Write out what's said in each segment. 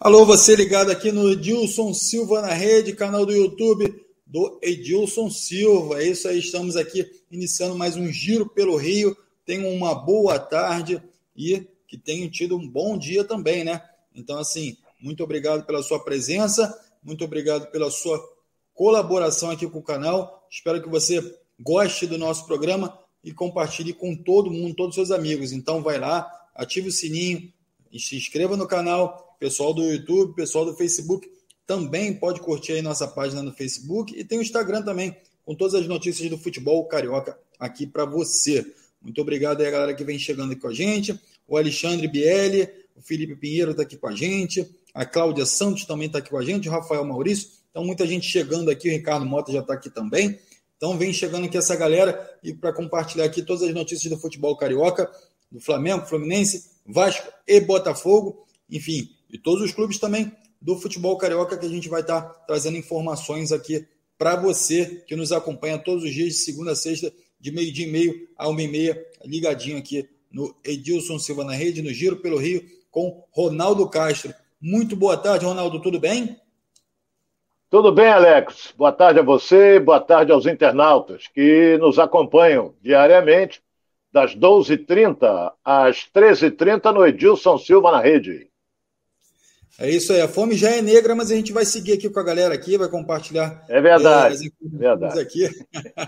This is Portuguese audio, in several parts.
Alô, você ligado aqui no Edilson Silva na rede, canal do YouTube do Edilson Silva. É isso aí, estamos aqui iniciando mais um giro pelo Rio. Tenham uma boa tarde e que tenham tido um bom dia também, né? Então, assim, muito obrigado pela sua presença, muito obrigado pela sua colaboração aqui com o canal. Espero que você goste do nosso programa e compartilhe com todo mundo, todos os seus amigos. Então, vai lá, ative o sininho, se inscreva no canal, pessoal do YouTube, pessoal do Facebook também pode curtir aí nossa página no Facebook e tem o Instagram também, com todas as notícias do futebol carioca aqui para você. Muito obrigado aí a galera que vem chegando aqui com a gente, o Alexandre Bielli, o Felipe Pinheiro está aqui com a gente, a Cláudia Santos também está aqui com a gente, o Rafael Maurício. Então, muita gente chegando aqui, o Ricardo Mota já está aqui também. Então, vem chegando aqui essa galera e para compartilhar aqui todas as notícias do futebol carioca, do Flamengo, Fluminense, Vasco e Botafogo. Enfim, e todos os clubes também do futebol carioca que a gente vai estar trazendo informações aqui para você que nos acompanha todos os dias de segunda a sexta, de meio-dia e meio a uma e meia, ligadinho aqui no Edilson Silva na Rede, no Giro pelo Rio, com Ronaldo Castro. Muito boa tarde, Ronaldo, tudo bem? Tudo bem, Alex. Boa tarde a você, boa tarde aos internautas que nos acompanham diariamente, das 12h30 às 13h30 no Edilson Silva na Rede. É isso aí, a fome já é negra, mas a gente vai seguir aqui com a galera aqui, vai compartilhar. É verdade. É, verdade. aqui.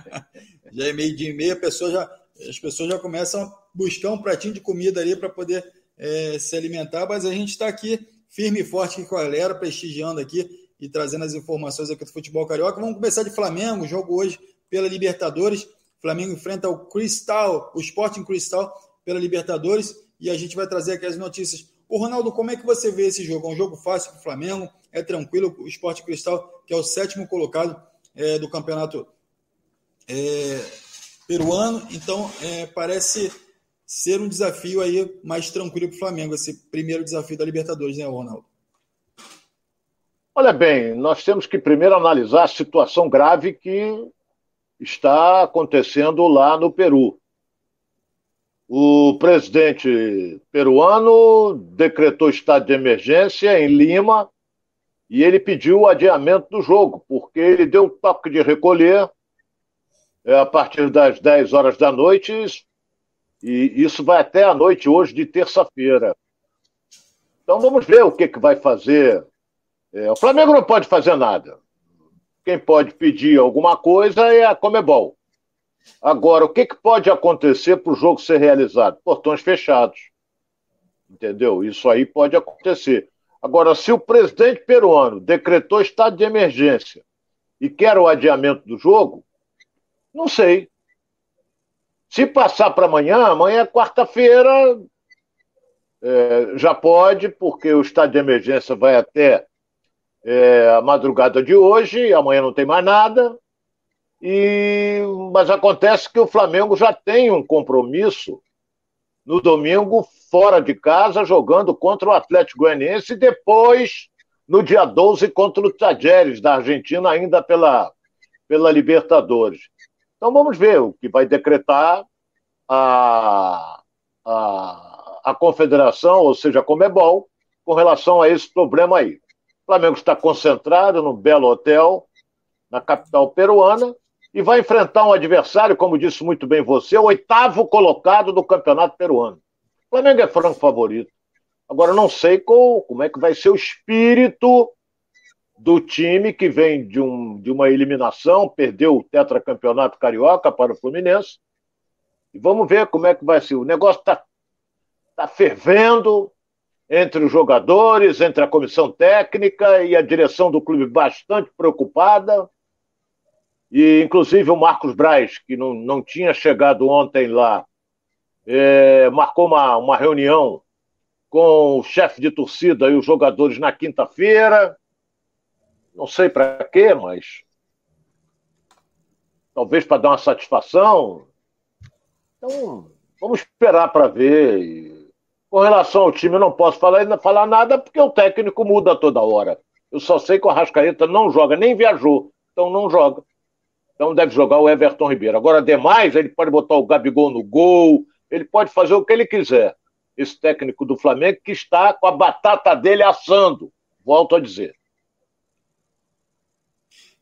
já é meio dia e meia, pessoa já, as pessoas já começam a buscar um pratinho de comida ali para poder é, se alimentar, mas a gente está aqui firme e forte aqui com a galera, prestigiando aqui e trazendo as informações aqui do futebol carioca. Vamos começar de Flamengo, jogo hoje pela Libertadores. Flamengo enfrenta o Cristal, o Sporting Cristal pela Libertadores, e a gente vai trazer aqui as notícias o Ronaldo, como é que você vê esse jogo? É um jogo fácil para o Flamengo, é tranquilo. O Esporte Cristal, que é o sétimo colocado é, do campeonato é, peruano, então é, parece ser um desafio aí mais tranquilo para o Flamengo, esse primeiro desafio da Libertadores, né, Ronaldo? Olha bem, nós temos que primeiro analisar a situação grave que está acontecendo lá no Peru. O presidente peruano decretou estado de emergência em Lima e ele pediu o adiamento do jogo, porque ele deu toque de recolher é, a partir das 10 horas da noite, e isso vai até a noite hoje de terça-feira. Então vamos ver o que, que vai fazer. É, o Flamengo não pode fazer nada. Quem pode pedir alguma coisa é a Comebol. Agora, o que, que pode acontecer para o jogo ser realizado? Portões fechados. Entendeu? Isso aí pode acontecer. Agora, se o presidente peruano decretou estado de emergência e quer o adiamento do jogo, não sei. Se passar para amanhã, amanhã é quarta-feira, é, já pode, porque o estado de emergência vai até é, a madrugada de hoje, amanhã não tem mais nada. E, mas acontece que o Flamengo já tem um compromisso no domingo, fora de casa, jogando contra o Atlético Goianiense e depois, no dia 12, contra o Tajeres, da Argentina, ainda pela, pela Libertadores. Então vamos ver o que vai decretar a, a, a confederação, ou seja, a Comebol, com relação a esse problema aí. O Flamengo está concentrado num belo hotel na capital peruana e vai enfrentar um adversário, como disse muito bem você, o oitavo colocado do campeonato peruano. O Flamengo é franco favorito. Agora, não sei qual, como é que vai ser o espírito do time que vem de, um, de uma eliminação, perdeu o tetracampeonato carioca para o Fluminense. E vamos ver como é que vai ser. O negócio está tá fervendo entre os jogadores, entre a comissão técnica e a direção do clube bastante preocupada. E, inclusive, o Marcos Braz, que não, não tinha chegado ontem lá, é, marcou uma, uma reunião com o chefe de torcida e os jogadores na quinta-feira. Não sei para quê, mas talvez para dar uma satisfação. Então, vamos esperar para ver. Com relação ao time, eu não posso falar, falar nada porque o técnico muda toda hora. Eu só sei que o Arrascaeta não joga, nem viajou, então não joga. Então deve jogar o Everton Ribeiro. Agora, demais, ele pode botar o Gabigol no gol, ele pode fazer o que ele quiser. Esse técnico do Flamengo que está com a batata dele assando. volto a dizer.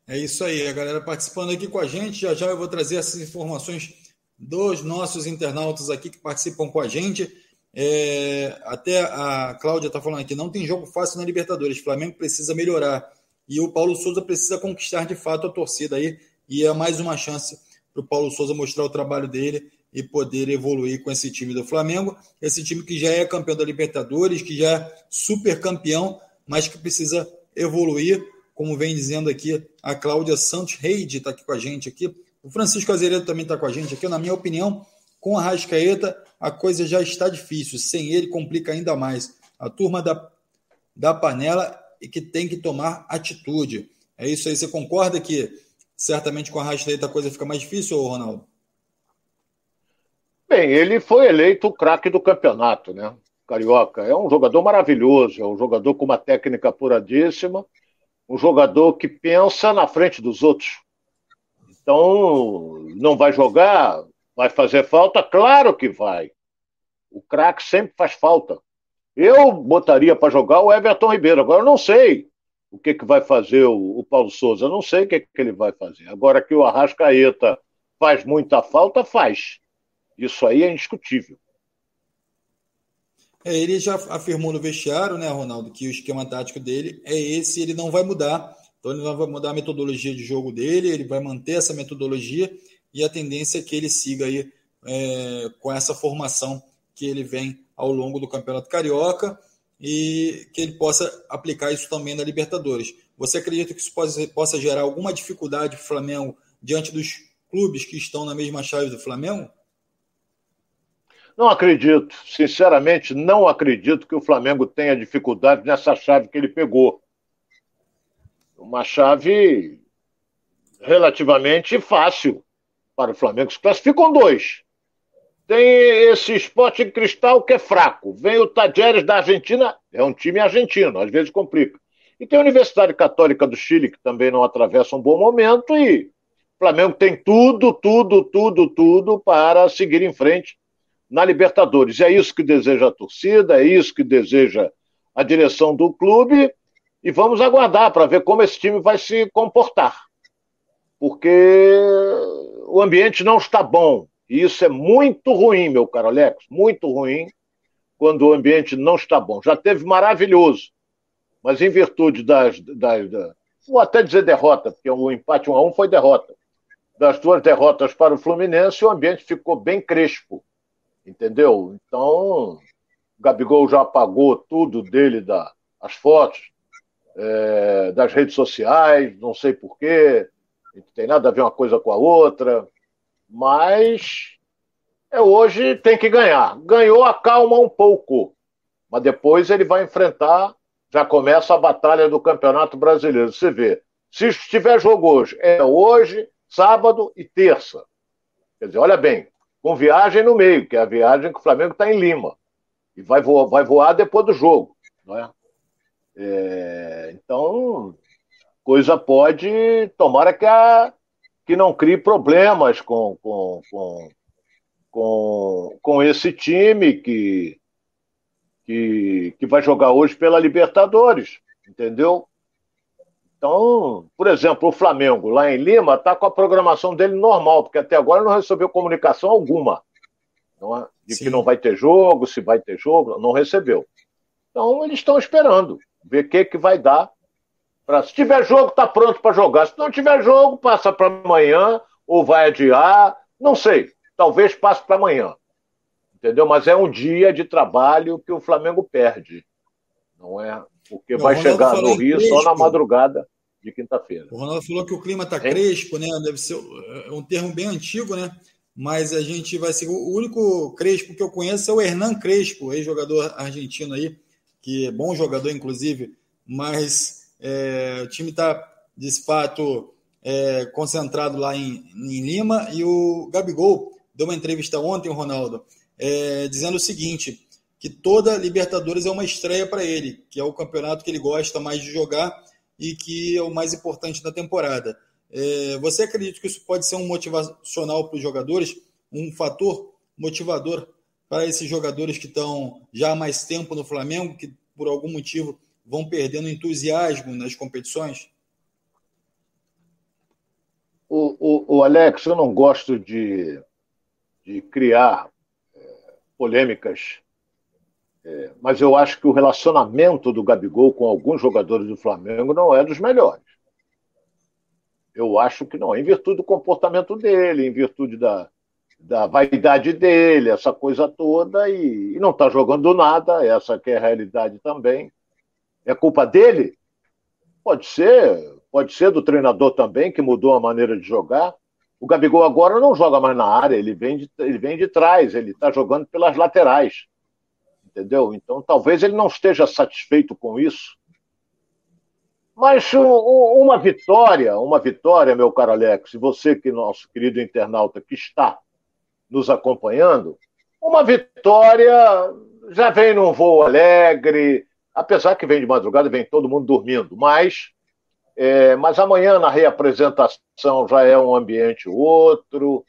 É isso aí, a galera participando aqui com a gente. Já já eu vou trazer essas informações dos nossos internautas aqui que participam com a gente. É, até a Cláudia está falando aqui: não tem jogo fácil na Libertadores. Flamengo precisa melhorar. E o Paulo Souza precisa conquistar de fato a torcida aí. E é mais uma chance para o Paulo Souza mostrar o trabalho dele e poder evoluir com esse time do Flamengo. Esse time que já é campeão da Libertadores, que já é super campeão, mas que precisa evoluir como vem dizendo aqui a Cláudia Santos Reide está aqui com a gente aqui. O Francisco Azeredo também está com a gente aqui. Na minha opinião, com a Rascaeta, a coisa já está difícil. Sem ele, complica ainda mais. A turma da, da panela e que tem que tomar atitude. É isso aí. Você concorda que certamente com a Rascaeta a coisa fica mais difícil, Ronaldo? Bem, ele foi eleito o craque do campeonato, né? Carioca. É um jogador maravilhoso, é um jogador com uma técnica apuradíssima um jogador que pensa na frente dos outros. Então, não vai jogar, vai fazer falta? Claro que vai. O craque sempre faz falta. Eu botaria para jogar o Everton Ribeiro. Agora, eu não sei o que, que vai fazer o, o Paulo Souza, não sei o que, que ele vai fazer. Agora que o Arrascaeta faz muita falta, faz. Isso aí é indiscutível. É, ele já afirmou no vestiário, né, Ronaldo, que o esquema tático dele é esse, ele não vai mudar. Então ele não vai mudar a metodologia de jogo dele, ele vai manter essa metodologia e a tendência é que ele siga aí é, com essa formação que ele vem ao longo do Campeonato Carioca e que ele possa aplicar isso também na Libertadores. Você acredita que isso possa, gerar alguma dificuldade para o Flamengo diante dos clubes que estão na mesma chave do Flamengo? Não acredito, sinceramente, não acredito que o Flamengo tenha dificuldade nessa chave que ele pegou. Uma chave relativamente fácil para o Flamengo. Se classificam dois. Tem esse esporte em cristal que é fraco. Vem o Tajeres da Argentina, é um time argentino, às vezes complica. E tem a Universidade Católica do Chile, que também não atravessa um bom momento, e o Flamengo tem tudo, tudo, tudo, tudo para seguir em frente na Libertadores. É isso que deseja a torcida, é isso que deseja a direção do clube, e vamos aguardar para ver como esse time vai se comportar. Porque o ambiente não está bom. E isso é muito ruim, meu caro Alex, muito ruim quando o ambiente não está bom. Já teve maravilhoso, mas em virtude das, das, vou até dizer derrota, porque o empate 1 a 1 foi derrota. Das duas derrotas para o Fluminense, o ambiente ficou bem crespo entendeu? Então, o Gabigol já apagou tudo dele, da, as fotos, é, das redes sociais, não sei porquê, não tem nada a ver uma coisa com a outra, mas é hoje tem que ganhar. Ganhou, acalma um pouco, mas depois ele vai enfrentar, já começa a batalha do Campeonato Brasileiro. Você vê, se tiver jogo hoje, é hoje, sábado e terça. Quer dizer, olha bem, com viagem no meio, que é a viagem que o Flamengo está em Lima. E vai voar, vai voar depois do jogo. Não é? é então, coisa pode. Tomara que, a, que não crie problemas com, com, com, com, com esse time que, que, que vai jogar hoje pela Libertadores. Entendeu? Então, por exemplo, o Flamengo lá em Lima está com a programação dele normal, porque até agora não recebeu comunicação alguma não é? de Sim. que não vai ter jogo, se vai ter jogo, não recebeu. Então, eles estão esperando ver o que, que vai dar. Pra, se tiver jogo, está pronto para jogar. Se não tiver jogo, passa para amanhã ou vai adiar, não sei. Talvez passe para amanhã. Entendeu? Mas é um dia de trabalho que o Flamengo perde. Não é? Porque vai chegar no Rio só na madrugada de quinta-feira. O Ronaldo falou que o clima está crespo, né? Deve ser é um termo bem antigo, né? Mas a gente vai ser. O único Crespo que eu conheço é o Hernan Crespo, ex-jogador argentino aí, que é bom jogador, inclusive, mas é, o time está, de fato, é, concentrado lá em, em, Lima. E o Gabigol deu uma entrevista ontem, Ronaldo, é, dizendo o seguinte: que toda Libertadores é uma estreia para ele, que é o campeonato que ele gosta mais de jogar e que é o mais importante da temporada. É, você acredita que isso pode ser um motivacional para os jogadores, um fator motivador para esses jogadores que estão já há mais tempo no Flamengo, que por algum motivo vão perdendo entusiasmo nas competições? O, o, o Alex, eu não gosto de, de criar é, polêmicas, é, mas eu acho que o relacionamento do Gabigol com alguns jogadores do Flamengo não é dos melhores. Eu acho que não, em virtude do comportamento dele, em virtude da, da vaidade dele, essa coisa toda, e, e não está jogando nada, essa que é a realidade também. É culpa dele? Pode ser, pode ser do treinador também, que mudou a maneira de jogar. O Gabigol agora não joga mais na área, ele vem de, ele vem de trás, ele está jogando pelas laterais. Entendeu? Então talvez ele não esteja satisfeito com isso. Mas uma vitória, uma vitória, meu caro Alex, e você que nosso querido internauta que está nos acompanhando, uma vitória já vem num voo alegre, apesar que vem de madrugada, vem todo mundo dormindo, mas é, mas amanhã na reapresentação já é um ambiente outro,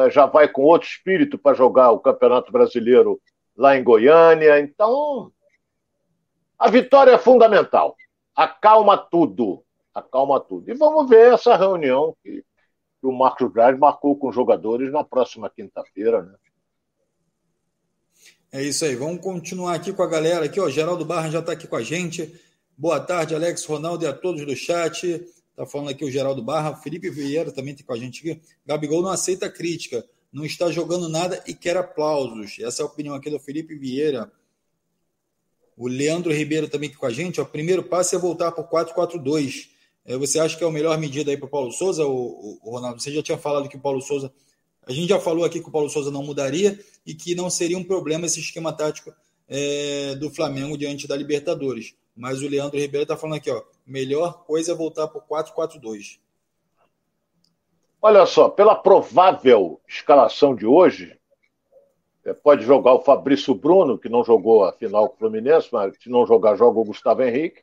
é? já vai com outro espírito para jogar o Campeonato Brasileiro lá em Goiânia. Então, a vitória é fundamental. Acalma tudo. Acalma tudo. E vamos ver essa reunião que, que o Marcos Braz marcou com os jogadores na próxima quinta-feira. Né? É isso aí. Vamos continuar aqui com a galera. Aqui, ó, Geraldo Barra já está aqui com a gente. Boa tarde, Alex, Ronaldo e a todos do chat. Tá falando aqui o Geraldo Barra, Felipe Vieira também tem com a gente aqui. Gabigol não aceita crítica, não está jogando nada e quer aplausos. Essa é a opinião aqui do Felipe Vieira. O Leandro Ribeiro também aqui com a gente. O primeiro passo é voltar para o 4-4-2. É, você acha que é a melhor medida aí para o Paulo Souza, o, Ronaldo? Você já tinha falado que o Paulo Souza. A gente já falou aqui que o Paulo Souza não mudaria e que não seria um problema esse esquema tático é, do Flamengo diante da Libertadores. Mas o Leandro Ribeiro está falando aqui, ó, melhor coisa é voltar para o 4-4-2. Olha só, pela provável escalação de hoje, é, pode jogar o Fabrício Bruno, que não jogou a final com o Fluminense, mas se não jogar, joga o Gustavo Henrique,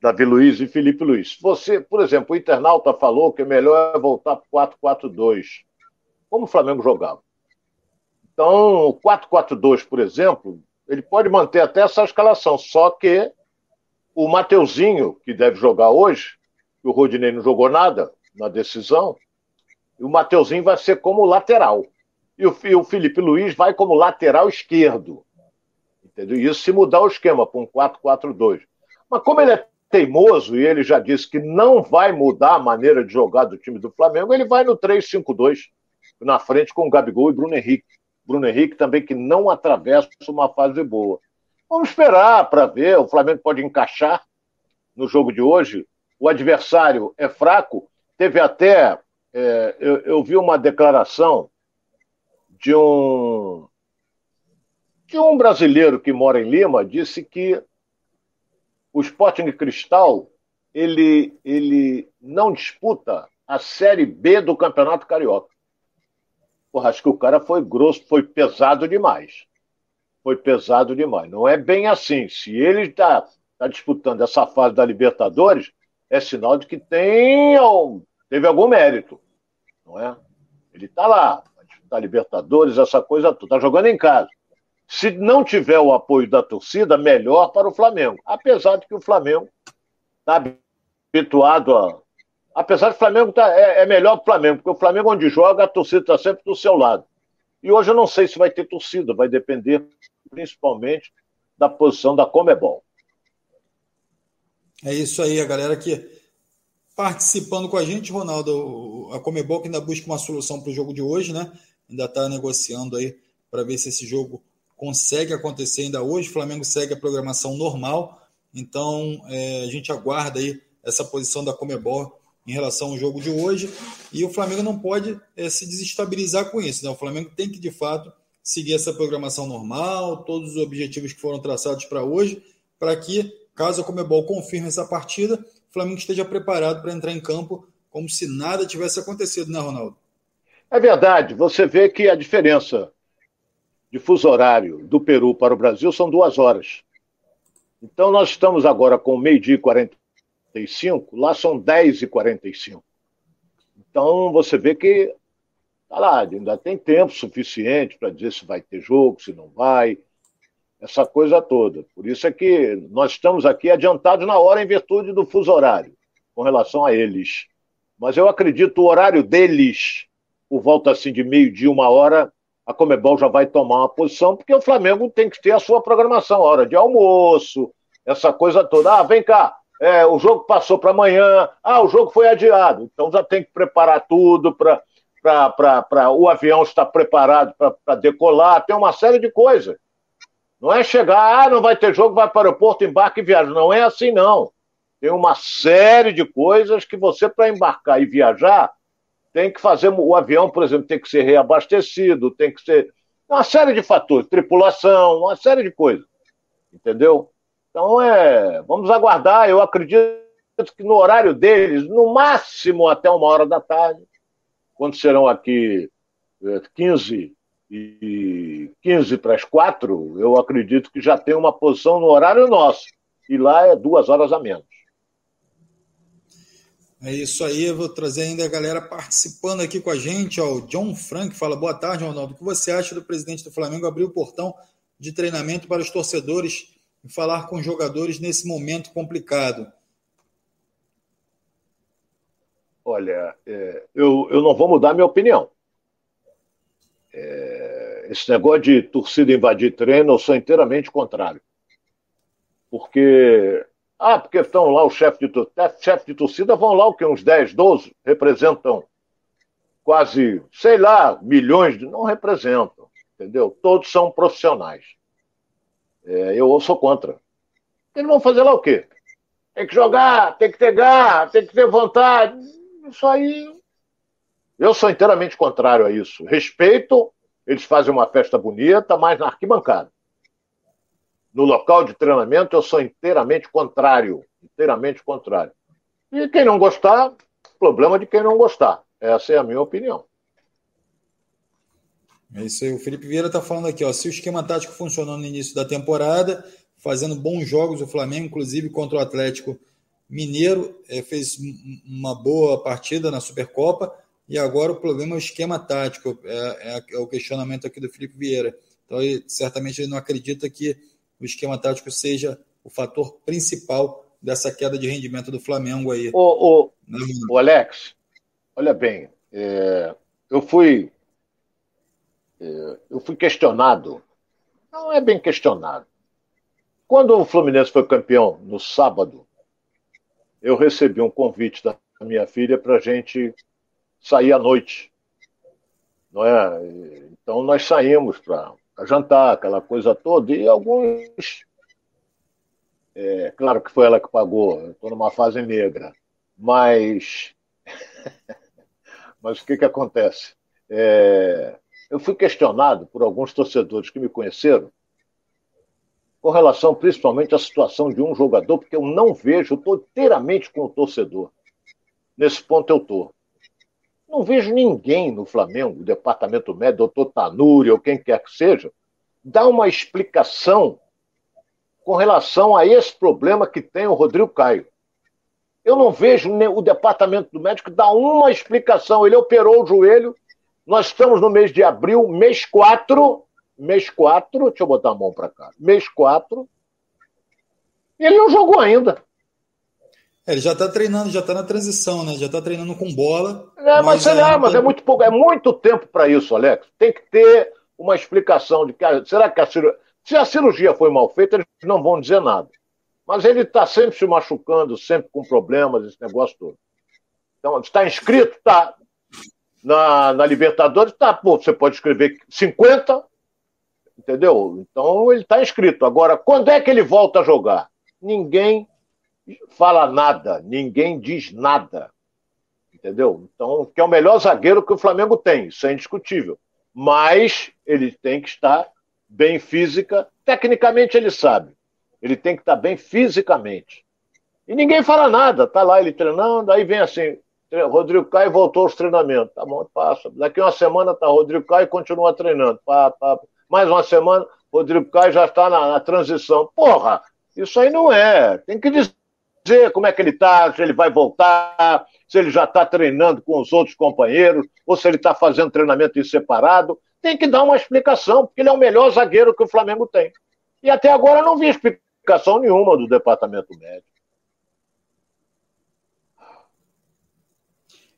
Davi Luiz e Felipe Luiz. Você, por exemplo, o internauta falou que é melhor é voltar para 4-4-2, como o Flamengo jogava. Então, o 4-4-2, por exemplo, ele pode manter até essa escalação, só que o Mateuzinho, que deve jogar hoje, o Rodinei não jogou nada na decisão, o Mateuzinho vai ser como lateral. E o, e o Felipe Luiz vai como lateral esquerdo. Entendeu? Isso se mudar o esquema para um 4-4-2. Mas como ele é teimoso e ele já disse que não vai mudar a maneira de jogar do time do Flamengo, ele vai no 3-5-2, na frente com o Gabigol e Bruno Henrique. Bruno Henrique também que não atravessa uma fase boa. Vamos esperar para ver. O Flamengo pode encaixar no jogo de hoje. O adversário é fraco. Teve até. É, eu, eu vi uma declaração de um de um brasileiro que mora em Lima disse que o Sporting Cristal ele, ele não disputa a Série B do Campeonato Carioca. Porra, acho que o cara foi grosso, foi pesado demais foi pesado demais. Não é bem assim. Se ele está tá disputando essa fase da Libertadores, é sinal de que tem, teve algum mérito. Não é? Ele está lá, vai Libertadores, essa coisa toda. Está jogando em casa. Se não tiver o apoio da torcida, melhor para o Flamengo. Apesar de que o Flamengo está habituado a. Apesar que o Flamengo tá, é, é melhor o Flamengo, porque o Flamengo, onde joga, a torcida está sempre do seu lado. E hoje eu não sei se vai ter torcida, vai depender principalmente da posição da Comebol. É isso aí, a galera que participando com a gente, Ronaldo, a Comebol que ainda busca uma solução para o jogo de hoje, né? Ainda está negociando aí para ver se esse jogo consegue acontecer ainda hoje. O Flamengo segue a programação normal, então é, a gente aguarda aí essa posição da Comebol em relação ao jogo de hoje. E o Flamengo não pode é, se desestabilizar com isso. Né? O Flamengo tem que, de fato, seguir essa programação normal, todos os objetivos que foram traçados para hoje, para que, caso a Comebol confirme essa partida, o Flamengo esteja preparado para entrar em campo como se nada tivesse acontecido, né, Ronaldo? É verdade. Você vê que a diferença de fuso horário do Peru para o Brasil são duas horas. Então, nós estamos agora com meio-dia e 45, lá são 10 e 45. Então, você vê que Tá lá, ainda tem tempo suficiente para dizer se vai ter jogo, se não vai. essa coisa toda. Por isso é que nós estamos aqui adiantados na hora em virtude do fuso horário, com relação a eles. Mas eu acredito o horário deles, por volta assim de meio-dia, uma hora, a Comebol já vai tomar uma posição, porque o Flamengo tem que ter a sua programação, a hora de almoço, essa coisa toda. Ah, vem cá, é, o jogo passou para amanhã, ah, o jogo foi adiado. Então já tem que preparar tudo para o avião estar preparado para decolar, tem uma série de coisas. Não é chegar, ah, não vai ter jogo, vai para o aeroporto, embarca e viaja. Não é assim, não. Tem uma série de coisas que você, para embarcar e viajar, tem que fazer. O avião, por exemplo, tem que ser reabastecido, tem que ser. Uma série de fatores, tripulação, uma série de coisas. Entendeu? Então, é, vamos aguardar. Eu acredito que no horário deles, no máximo até uma hora da tarde, quando serão aqui 15 é, e 15 para as 4, eu acredito que já tem uma posição no horário nosso. E lá é duas horas a menos. É isso aí, eu vou trazer ainda a galera participando aqui com a gente. Ó, o John Frank fala: boa tarde, Ronaldo. O que você acha do presidente do Flamengo abrir o portão de treinamento para os torcedores e falar com jogadores nesse momento complicado? Olha, é, eu, eu não vou mudar minha opinião. É, esse negócio de torcida invadir treino, eu sou inteiramente contrário. Porque. Ah, porque estão lá o chefe de torcida. Chefe de torcida vão lá o que? Uns 10, 12? Representam quase, sei lá, milhões de. Não representam, entendeu? Todos são profissionais. É, eu sou contra. Eles vão fazer lá o quê? Tem que jogar, tem que ter garra, tem que ter vontade. Isso aí. Eu sou inteiramente contrário a isso. Respeito, eles fazem uma festa bonita, mas na arquibancada. No local de treinamento, eu sou inteiramente contrário. Inteiramente contrário. E quem não gostar, problema de quem não gostar. Essa é a minha opinião. É isso aí. O Felipe Vieira está falando aqui, ó. Se o esquema tático funcionou no início da temporada, fazendo bons jogos, o Flamengo, inclusive contra o Atlético Mineiro, é, fez uma boa partida na Supercopa. E agora o problema é o esquema tático, é, é, é o questionamento aqui do Felipe Vieira. Então, ele, certamente, ele não acredita que o esquema tático seja o fator principal dessa queda de rendimento do Flamengo aí. O, o, o Alex, olha bem, é, eu fui eu fui questionado, não é bem questionado. Quando o Fluminense foi campeão no sábado, eu recebi um convite da minha filha para a gente sair à noite. Não é? Então nós saímos para jantar, aquela coisa toda, e alguns. É, claro que foi ela que pagou, estou numa fase negra, mas. mas o que, que acontece? É, eu fui questionado por alguns torcedores que me conheceram com relação principalmente à situação de um jogador, porque eu não vejo, estou inteiramente com o torcedor. Nesse ponto eu estou. Não vejo ninguém no Flamengo, departamento médico, doutor Tanuri ou quem quer que seja, dar uma explicação com relação a esse problema que tem o Rodrigo Caio. Eu não vejo o departamento do médico dar uma explicação. Ele operou o joelho nós estamos no mês de abril, mês 4, mês 4, deixa eu botar a mão para cá, mês 4, e ele não jogou ainda. É, ele já está treinando, já está na transição, né? Já está treinando com bola. É, mas, mas, é, mas é muito pouco, é muito tempo para isso, Alex. Tem que ter uma explicação de que será que a cirurgia, se a cirurgia foi mal feita, eles não vão dizer nada. Mas ele está sempre se machucando, sempre com problemas, esse negócio todo. Então, está inscrito? Está na, na Libertadores, tá, pô, você pode escrever 50, entendeu? Então ele está inscrito. Agora, quando é que ele volta a jogar? Ninguém fala nada, ninguém diz nada. Entendeu? Então, que é o melhor zagueiro que o Flamengo tem, isso é indiscutível. Mas ele tem que estar bem física, tecnicamente ele sabe. Ele tem que estar bem fisicamente. E ninguém fala nada, tá lá ele treinando, aí vem assim, Rodrigo Caio voltou aos treinamentos. Tá bom, passa. Daqui uma semana tá Rodrigo Caio continua treinando. Pá, pá. Mais uma semana, Rodrigo Caio já está na, na, transição. Porra, isso aí não é. Tem que dizer como é que ele está, se ele vai voltar, se ele já está treinando com os outros companheiros, ou se ele está fazendo treinamento em separado. Tem que dar uma explicação, porque ele é o melhor zagueiro que o Flamengo tem. E até agora não vi explicação nenhuma do departamento médico.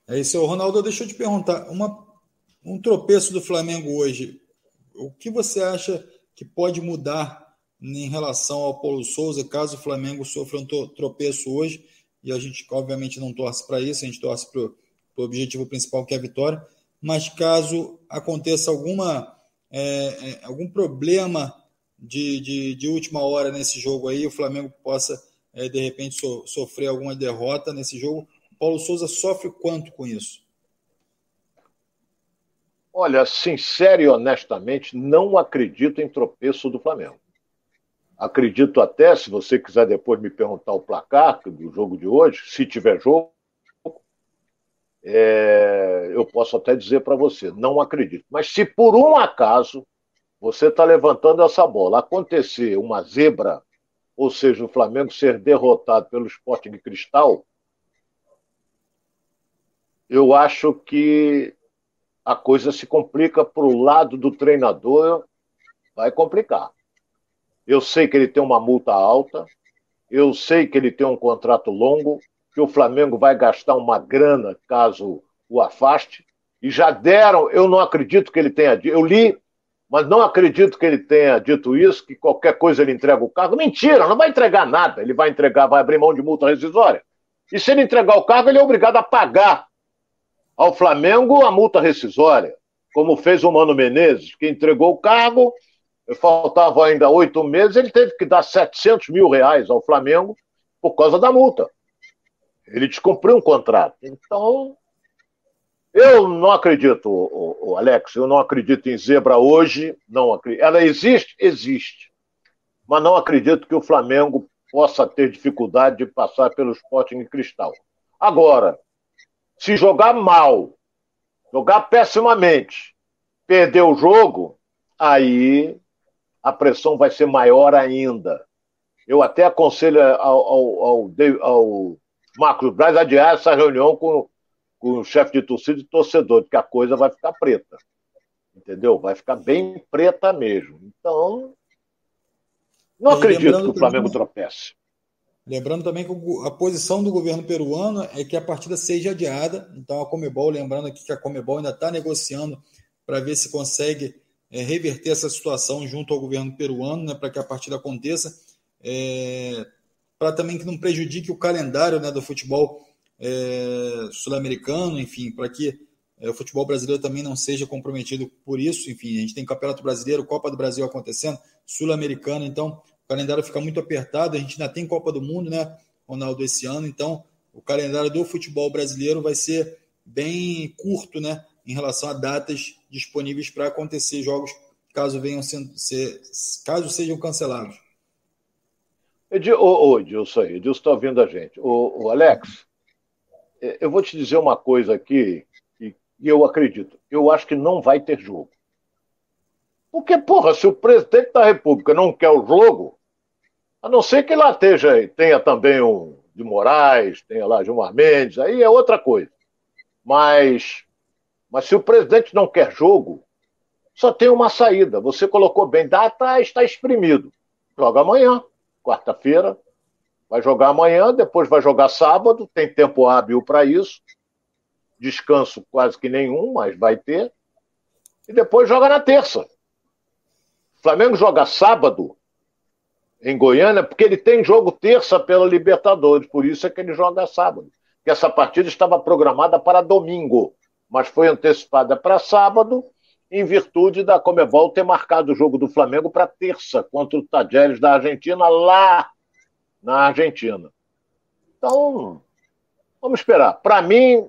É isso, Ronaldo. Deixa eu te perguntar: uma, um tropeço do Flamengo hoje, o que você acha que pode mudar em relação ao Paulo Souza, caso o Flamengo sofra um tropeço hoje? E a gente, obviamente, não torce para isso, a gente torce para o objetivo principal, que é a vitória. Mas caso aconteça alguma, é, é, algum problema de, de, de, última hora nesse jogo aí, o Flamengo possa, é, de repente, so, sofrer alguma derrota nesse jogo, Paulo Souza sofre quanto com isso? Olha, sincero e honestamente, não acredito em tropeço do Flamengo. Acredito até, se você quiser depois me perguntar o placar do jogo de hoje, se tiver jogo, é, eu posso até dizer para você, não acredito. Mas se por um acaso você está levantando essa bola, acontecer uma zebra, ou seja, o Flamengo ser derrotado pelo Sporting Cristal, eu acho que a coisa se complica para o lado do treinador, vai complicar. Eu sei que ele tem uma multa alta, eu sei que ele tem um contrato longo, que o Flamengo vai gastar uma grana caso o afaste, e já deram, eu não acredito que ele tenha dito, eu li, mas não acredito que ele tenha dito isso, que qualquer coisa ele entrega o cargo. Mentira, não vai entregar nada, ele vai entregar, vai abrir mão de multa rescisória. E se ele entregar o cargo, ele é obrigado a pagar ao Flamengo a multa rescisória, como fez o Mano Menezes, que entregou o cargo, faltavam ainda oito meses, ele teve que dar 700 mil reais ao Flamengo por causa da multa. Ele descumpriu um contrato. Então, eu não acredito, o Alex, eu não acredito em zebra hoje. Não acredito. Ela existe? Existe. Mas não acredito que o Flamengo possa ter dificuldade de passar pelo Sporting Cristal. Agora, se jogar mal, jogar pessimamente, perder o jogo, aí a pressão vai ser maior ainda. Eu até aconselho ao, ao, ao, ao Marcos Braz adiar essa reunião com, com o chefe de torcida e torcedor, porque a coisa vai ficar preta. Entendeu? Vai ficar bem preta mesmo. Então, não acredito que o Flamengo tropece. Lembrando também que a posição do governo peruano é que a partida seja adiada. Então, a Comebol, lembrando aqui que a Comebol ainda está negociando para ver se consegue é, reverter essa situação junto ao governo peruano, né, para que a partida aconteça, é, para também que não prejudique o calendário né, do futebol é, sul-americano, enfim, para que é, o futebol brasileiro também não seja comprometido por isso. Enfim, a gente tem Campeonato Brasileiro, Copa do Brasil acontecendo, Sul-Americano, então calendário fica muito apertado. A gente ainda tem Copa do Mundo, né, Ronaldo, esse ano. Então, o calendário do futebol brasileiro vai ser bem curto, né, em relação a datas disponíveis para acontecer jogos, caso venham sendo, ser, caso sejam cancelados. Ô, ô, Edilson aí, Edilson está ouvindo a gente. Ô, Alex, é, eu vou te dizer uma coisa aqui, e eu acredito. Eu acho que não vai ter jogo. Porque, porra, se o presidente da República não quer o jogo, a não ser que lá esteja, tenha também um de Moraes, tenha lá Gilmar Mendes, aí é outra coisa. Mas, mas se o presidente não quer jogo, só tem uma saída. Você colocou bem, data está exprimido. Joga amanhã, quarta-feira, vai jogar amanhã, depois vai jogar sábado, tem tempo hábil para isso. Descanso quase que nenhum, mas vai ter. E depois joga na terça. Flamengo joga sábado em Goiânia porque ele tem jogo terça pela Libertadores, por isso é que ele joga sábado. Que essa partida estava programada para domingo, mas foi antecipada para sábado em virtude da Comebol ter marcado o jogo do Flamengo para terça contra o Tajeres da Argentina lá na Argentina. Então, vamos esperar. Para mim,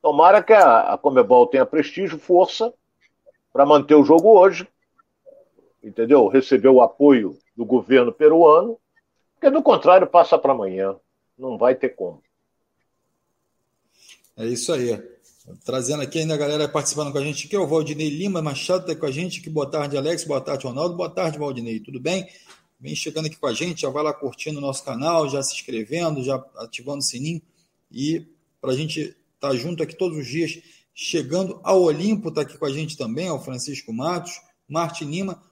tomara que a, Comebol tenha prestígio, força para manter o jogo hoje, entendeu? Recebeu o apoio do governo peruano, porque do contrário passa para amanhã. Não vai ter como. É isso aí. Trazendo aqui ainda a galera participando com a gente aqui, o Valdinei Lima Machado está com a gente aqui. Boa tarde, Alex. Boa tarde, Ronaldo. Boa tarde, Valdinei. Tudo bem? Vem chegando aqui com a gente, já vai lá curtindo o nosso canal, já se inscrevendo, já ativando o sininho. E para a gente estar tá junto aqui todos os dias, chegando ao Olimpo, está aqui com a gente também, ao Francisco Matos, Martin Lima,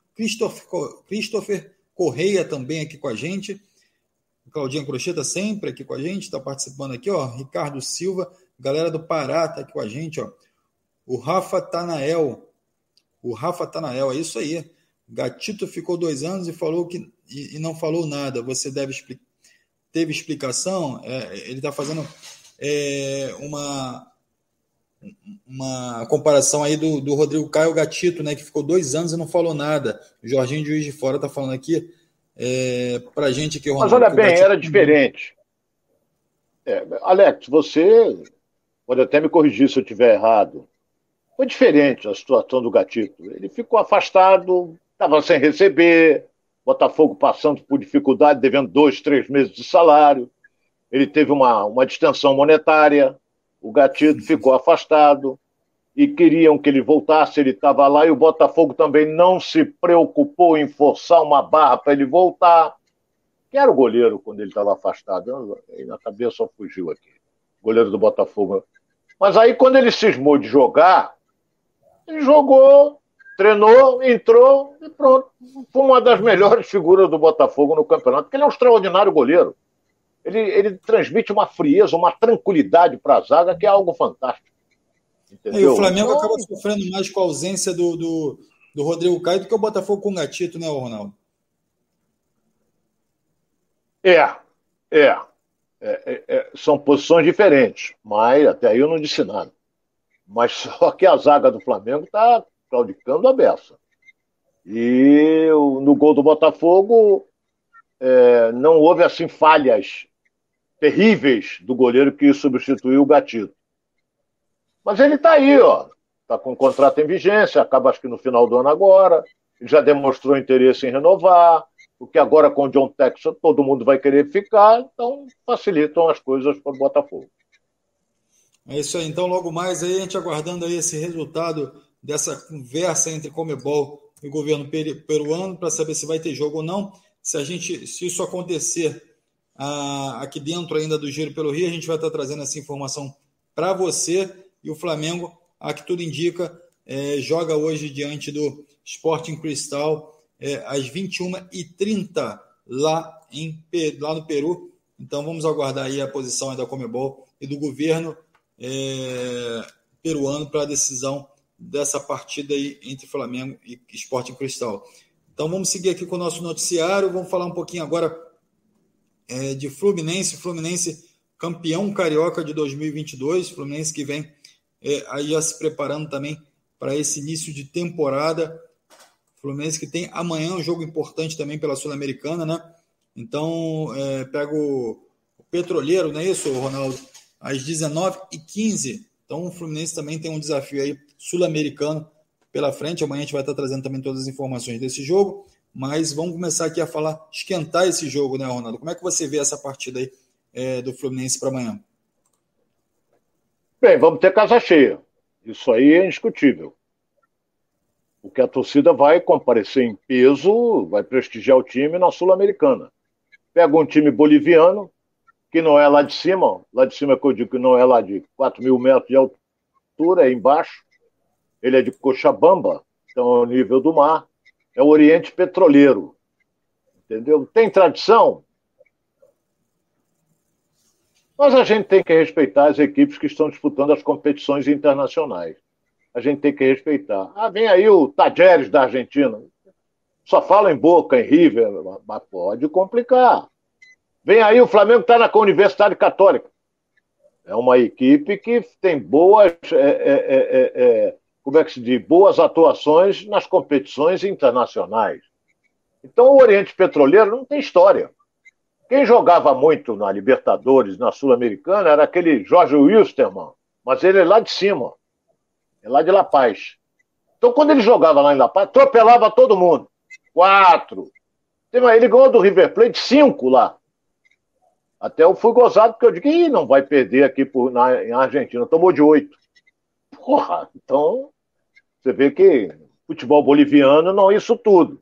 Christopher, Correia também aqui com a gente. Claudinha Crocheta sempre aqui com a gente, está participando aqui, ó. Ricardo Silva, galera do Pará está aqui com a gente, ó. O Rafa Tanael. O Rafa Tanael, é isso aí. Gatito ficou dois anos e falou que e, e não falou nada. Você deve explicar. Teve explicação? É, ele está fazendo é, uma uma comparação aí do, do Rodrigo Caio Gatito, né, que ficou dois anos e não falou nada. O Jorginho de Juiz de Fora está falando aqui é, para gente que o Ronaldo. Mas olha bem, Gatito... era diferente. É, Alex, você pode até me corrigir se eu estiver errado. Foi diferente a situação do Gatito. Ele ficou afastado, estava sem receber, Botafogo passando por dificuldade, devendo dois, três meses de salário. Ele teve uma, uma distensão monetária, o Gatito ficou afastado e queriam que ele voltasse, ele estava lá e o Botafogo também não se preocupou em forçar uma barra para ele voltar. Quem era o goleiro quando ele estava afastado? Na cabeça só fugiu aqui. Goleiro do Botafogo. Mas aí, quando ele cismou de jogar, ele jogou, treinou, entrou e pronto. Foi uma das melhores figuras do Botafogo no campeonato, porque ele é um extraordinário goleiro. Ele, ele transmite uma frieza, uma tranquilidade para a zaga que é algo fantástico. Entendeu? E o Flamengo então... acaba sofrendo mais com a ausência do, do, do Rodrigo Caio do que o Botafogo com o Gatito, né, Ronaldo? É, é. é, é, é são posições diferentes, mas até aí eu não disse nada. Mas só que a zaga do Flamengo está claudicando a beça. E no gol do Botafogo é, não houve assim falhas terríveis do goleiro que substituiu o Gatito. Mas ele está aí, ó. Está com o contrato em vigência, acaba acho que no final do ano agora. Já demonstrou interesse em renovar. Porque agora com o John Texas todo mundo vai querer ficar, então facilitam as coisas para o Botafogo. É isso aí. Então, logo mais aí, a gente aguardando aí esse resultado dessa conversa entre Comebol e o governo peruano para saber se vai ter jogo ou não. Se a gente, se isso acontecer ah, aqui dentro ainda do Giro pelo Rio, a gente vai estar trazendo essa informação para você. E o Flamengo, a que tudo indica, é, joga hoje diante do Sporting Cristal é, às 21h30 lá, em, lá no Peru. Então vamos aguardar aí a posição da Comebol e do governo é, peruano para a decisão dessa partida aí entre Flamengo e Esporte Cristal. Então vamos seguir aqui com o nosso noticiário, vamos falar um pouquinho agora é, de Fluminense, Fluminense campeão carioca de 2022, Fluminense que vem é, aí já se preparando também para esse início de temporada. Fluminense que tem amanhã um jogo importante também pela Sul-Americana, né? Então, é, pega o, o Petroleiro, não é isso, Ronaldo? às 19h15. Então o Fluminense também tem um desafio aí sul-americano pela frente. Amanhã a gente vai estar trazendo também todas as informações desse jogo. Mas vamos começar aqui a falar, esquentar esse jogo, né, Ronaldo? Como é que você vê essa partida aí é, do Fluminense para amanhã? Bem, vamos ter casa cheia. Isso aí é indiscutível. Porque a torcida vai comparecer em peso, vai prestigiar o time na Sul-Americana. Pega um time boliviano, que não é lá de cima, lá de cima que eu digo que não é lá de 4 mil metros de altura, é embaixo. Ele é de Cochabamba, então é o nível do mar. É o Oriente Petroleiro. Entendeu? Tem tradição? Mas a gente tem que respeitar as equipes que estão disputando as competições internacionais. A gente tem que respeitar. Ah, vem aí o Tajeres da Argentina. Só fala em Boca, em River, mas pode complicar. Vem aí, o Flamengo está na Universidade Católica. É uma equipe que tem boas, é, é, é, é, como é que se diz, boas atuações nas competições internacionais. Então o Oriente Petroleiro não tem história. Quem jogava muito na Libertadores, na Sul-Americana, era aquele Jorge Wilstermann, mas ele é lá de cima, é lá de La Paz. Então quando ele jogava lá em La Paz, atropelava todo mundo. Quatro. Ele ganhou do River Plate cinco lá. Até eu fui gozado porque eu digo, Ih, não vai perder aqui por, na, em Argentina. Tomou de oito. Porra, então você vê que futebol boliviano não é isso tudo.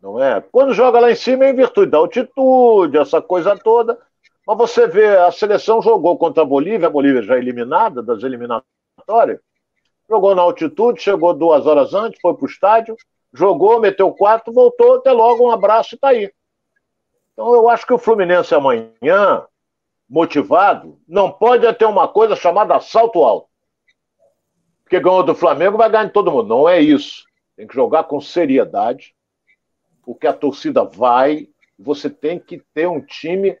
Não é? Quando joga lá em cima é em virtude da altitude, essa coisa toda. Mas você vê, a seleção jogou contra a Bolívia, a Bolívia já eliminada das eliminatórias, jogou na altitude, chegou duas horas antes, foi para o estádio, jogou, meteu quatro, voltou, até logo, um abraço e tá aí. Então eu acho que o Fluminense amanhã, motivado, não pode ter uma coisa chamada salto alto. Porque ganhou do Flamengo, vai ganhar de todo mundo. Não é isso. Tem que jogar com seriedade, porque a torcida vai, você tem que ter um time.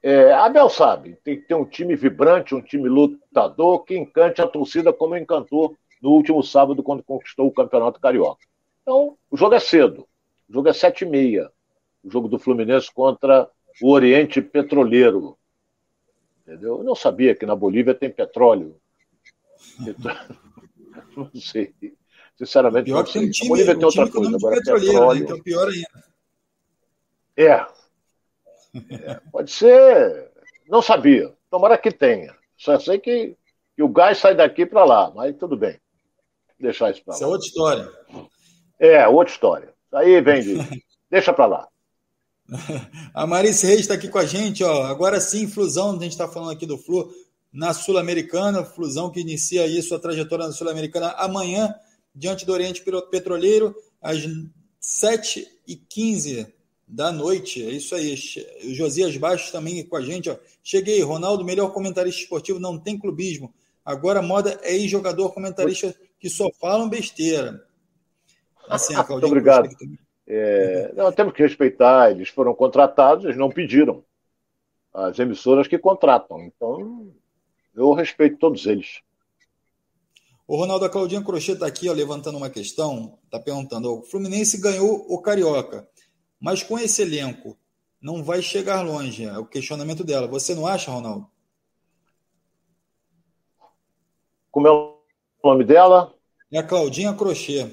É, Abel sabe, tem que ter um time vibrante, um time lutador que encante a torcida como encantou no último sábado, quando conquistou o Campeonato Carioca. Então, o jogo é cedo. O jogo é sete e meia. O jogo do Fluminense contra o Oriente Petroleiro. Entendeu? Eu não sabia que na Bolívia tem petróleo. Não sei. Sinceramente, pior não sei. Tem um time, Bolívia tem outra coisa. Agora, petroleiro, né? então pior ainda. É. é. Pode ser. Não sabia. Tomara que tenha. Só sei que, que o gás sai daqui para lá, mas tudo bem. Deixar isso para lá. Isso é outra história. É, outra história. Aí vem de. Deixa para lá. A Marice Reis está aqui com a gente, ó. Agora sim, Flusão, a gente está falando aqui do Flu na Sul-Americana, Flusão que inicia aí sua trajetória na Sul-Americana amanhã, diante do Oriente Petroleiro, às 7h15 da noite. É isso aí. O Josias Baixo também com a gente, ó. Cheguei, Ronaldo, melhor comentarista esportivo, não tem clubismo. Agora a moda é ir jogador comentarista que só falam besteira. Assim, a Muito obrigado. É, não, temos que respeitar, eles foram contratados, eles não pediram. As emissoras que contratam. Então, eu respeito todos eles. O Ronaldo a Claudinha Crochê está aqui ó, levantando uma questão, está perguntando: o Fluminense ganhou o Carioca, mas com esse elenco não vai chegar longe. É o questionamento dela. Você não acha, Ronaldo? Como é o nome dela? É a Claudinha Crochê.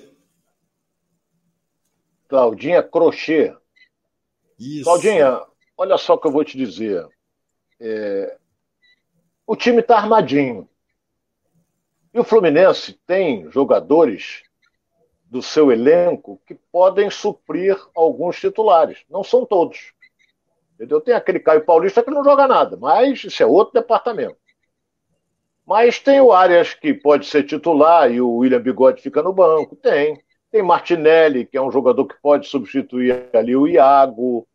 Claudinha Crochê. Isso. Claudinha, olha só o que eu vou te dizer. É... O time está armadinho. E o Fluminense tem jogadores do seu elenco que podem suprir alguns titulares. Não são todos. Entendeu? Tem aquele Caio Paulista que não joga nada, mas isso é outro departamento. Mas tem o Arias que pode ser titular e o William Bigode fica no banco. Tem. Tem Martinelli, que é um jogador que pode substituir ali o Iago.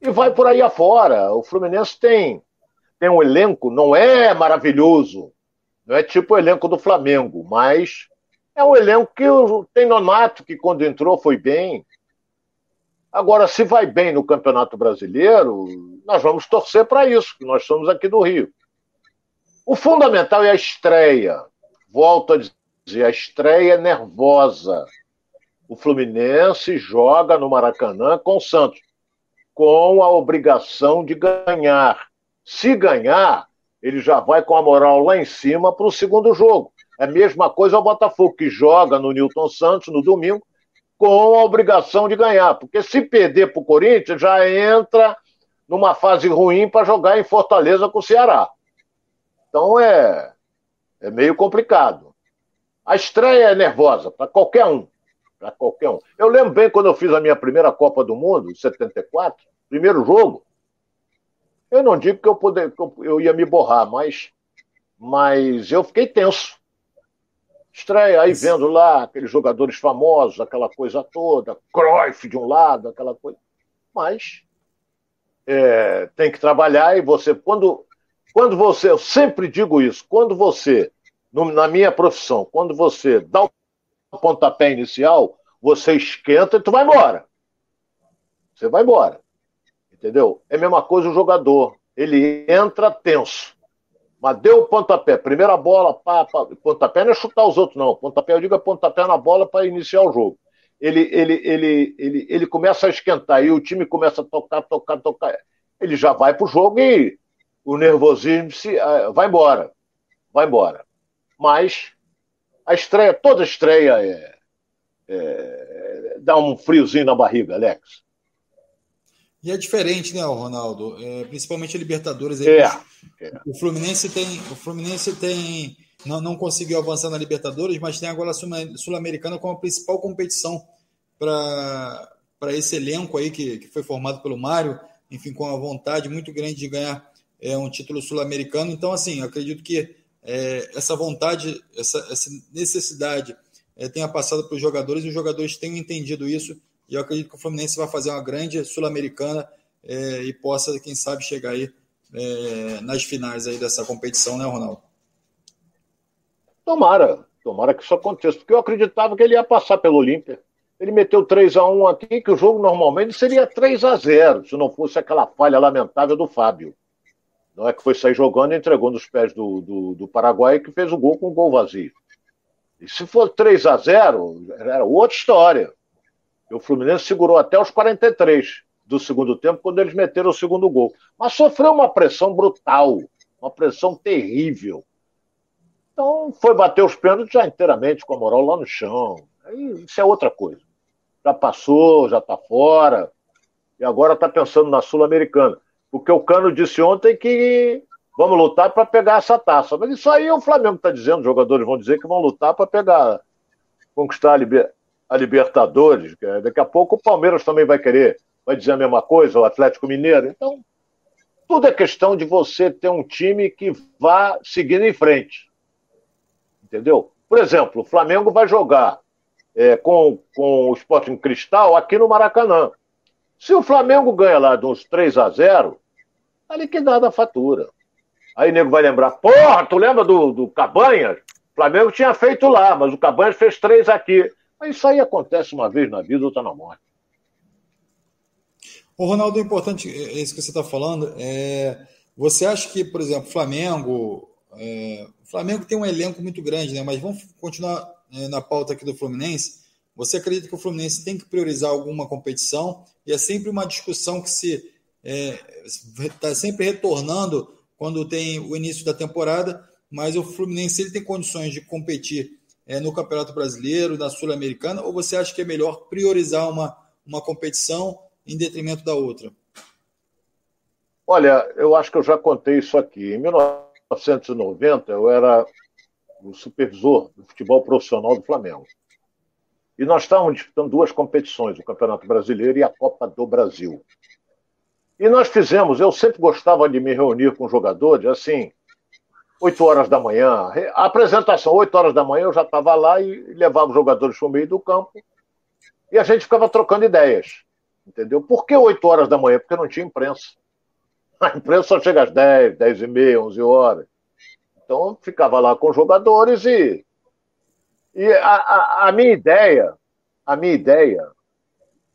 E vai por aí afora. O Fluminense tem, tem um elenco, não é maravilhoso. Não é tipo o elenco do Flamengo, mas é um elenco que tem Nonato, que quando entrou foi bem. Agora, se vai bem no Campeonato Brasileiro, nós vamos torcer para isso, que nós somos aqui do Rio. O fundamental é a estreia. Volto a dizer, a estreia é nervosa o Fluminense joga no Maracanã com o Santos, com a obrigação de ganhar. Se ganhar, ele já vai com a moral lá em cima para o segundo jogo. É a mesma coisa o Botafogo, que joga no Newton Santos no domingo, com a obrigação de ganhar. Porque se perder para o Corinthians, já entra numa fase ruim para jogar em Fortaleza com o Ceará. Então é, é meio complicado. A estreia é nervosa para qualquer um para qualquer um. Eu lembro bem quando eu fiz a minha primeira Copa do Mundo, em 74, primeiro jogo. Eu não digo que eu, poder, que eu ia me borrar, mas, mas eu fiquei tenso. Estreia, aí vendo lá aqueles jogadores famosos, aquela coisa toda, Cruyff de um lado, aquela coisa. Mas é, tem que trabalhar e você, quando, quando você, eu sempre digo isso, quando você, no, na minha profissão, quando você dá o pontapé inicial, você esquenta e tu vai embora. Você vai embora. Entendeu? É a mesma coisa o jogador. Ele entra tenso. Mas deu o pontapé, primeira bola, pá, pá. pontapé não é chutar os outros, não. Pontapé, eu digo é pontapé na bola para iniciar o jogo. Ele, ele, ele, ele, ele começa a esquentar e o time começa a tocar, tocar, tocar. Ele já vai para o jogo e o nervosismo se, uh, vai embora. Vai embora. Mas a estreia, toda estreia é, é, dá um friozinho na barriga, Alex. E é diferente, né, Ronaldo? É, principalmente a Libertadores. Aí, é, é. O Fluminense tem, o Fluminense tem, não, não conseguiu avançar na Libertadores, mas tem agora a Sul-Americana como a principal competição para esse elenco aí que, que foi formado pelo Mário, enfim, com a vontade muito grande de ganhar é, um título sul-americano. Então, assim, acredito que é, essa vontade, essa, essa necessidade é, tenha passado para os jogadores e os jogadores tenham entendido isso. E eu acredito que o Fluminense vai fazer uma grande Sul-Americana é, e possa, quem sabe, chegar aí é, nas finais aí dessa competição, né, Ronaldo? Tomara, tomara que isso aconteça, porque eu acreditava que ele ia passar pelo Olímpia. Ele meteu 3 a 1 aqui, que o jogo normalmente seria 3 a 0 se não fosse aquela falha lamentável do Fábio. Não é que foi sair jogando e entregou nos pés do, do, do Paraguai que fez o gol com um gol vazio. E se for 3 a 0 era outra história. E o Fluminense segurou até os 43 do segundo tempo, quando eles meteram o segundo gol. Mas sofreu uma pressão brutal, uma pressão terrível. Então foi bater os pênaltis já inteiramente com a moral lá no chão. Aí, isso é outra coisa. Já passou, já está fora. E agora está pensando na Sul-Americana. Porque o Cano disse ontem que vamos lutar para pegar essa taça. Mas isso aí o Flamengo está dizendo, os jogadores vão dizer que vão lutar para pegar, conquistar a, liber, a Libertadores. Daqui a pouco o Palmeiras também vai querer, vai dizer a mesma coisa, o Atlético Mineiro. Então, tudo é questão de você ter um time que vá seguindo em frente. Entendeu? Por exemplo, o Flamengo vai jogar é, com, com o Sporting Cristal aqui no Maracanã. Se o Flamengo ganha lá de uns 3 a 0 tá liquidada a fatura. Aí o nego vai lembrar, porra, tu lembra do, do Cabanhas? O Flamengo tinha feito lá, mas o Cabanhas fez três aqui. Isso aí acontece uma vez na vida, outra na morte. O Ronaldo, é importante, é, isso que você está falando. É, você acha que, por exemplo, Flamengo. É, Flamengo tem um elenco muito grande, né? Mas vamos continuar é, na pauta aqui do Fluminense. Você acredita que o Fluminense tem que priorizar alguma competição? E é sempre uma discussão que se está é, sempre retornando quando tem o início da temporada, mas o Fluminense ele tem condições de competir é, no Campeonato Brasileiro, na Sul-Americana, ou você acha que é melhor priorizar uma, uma competição em detrimento da outra? Olha, eu acho que eu já contei isso aqui. Em 1990, eu era o supervisor do futebol profissional do Flamengo. E nós estávamos disputando duas competições, o Campeonato Brasileiro e a Copa do Brasil. E nós fizemos, eu sempre gostava de me reunir com jogadores, assim, 8 horas da manhã. A apresentação, 8 horas da manhã, eu já estava lá e levava os jogadores para o meio do campo e a gente ficava trocando ideias. Entendeu? Por que 8 horas da manhã? Porque não tinha imprensa. A imprensa só chega às 10, 10 e meia, 11 horas. Então eu ficava lá com os jogadores e. E a, a, a minha ideia, a minha ideia,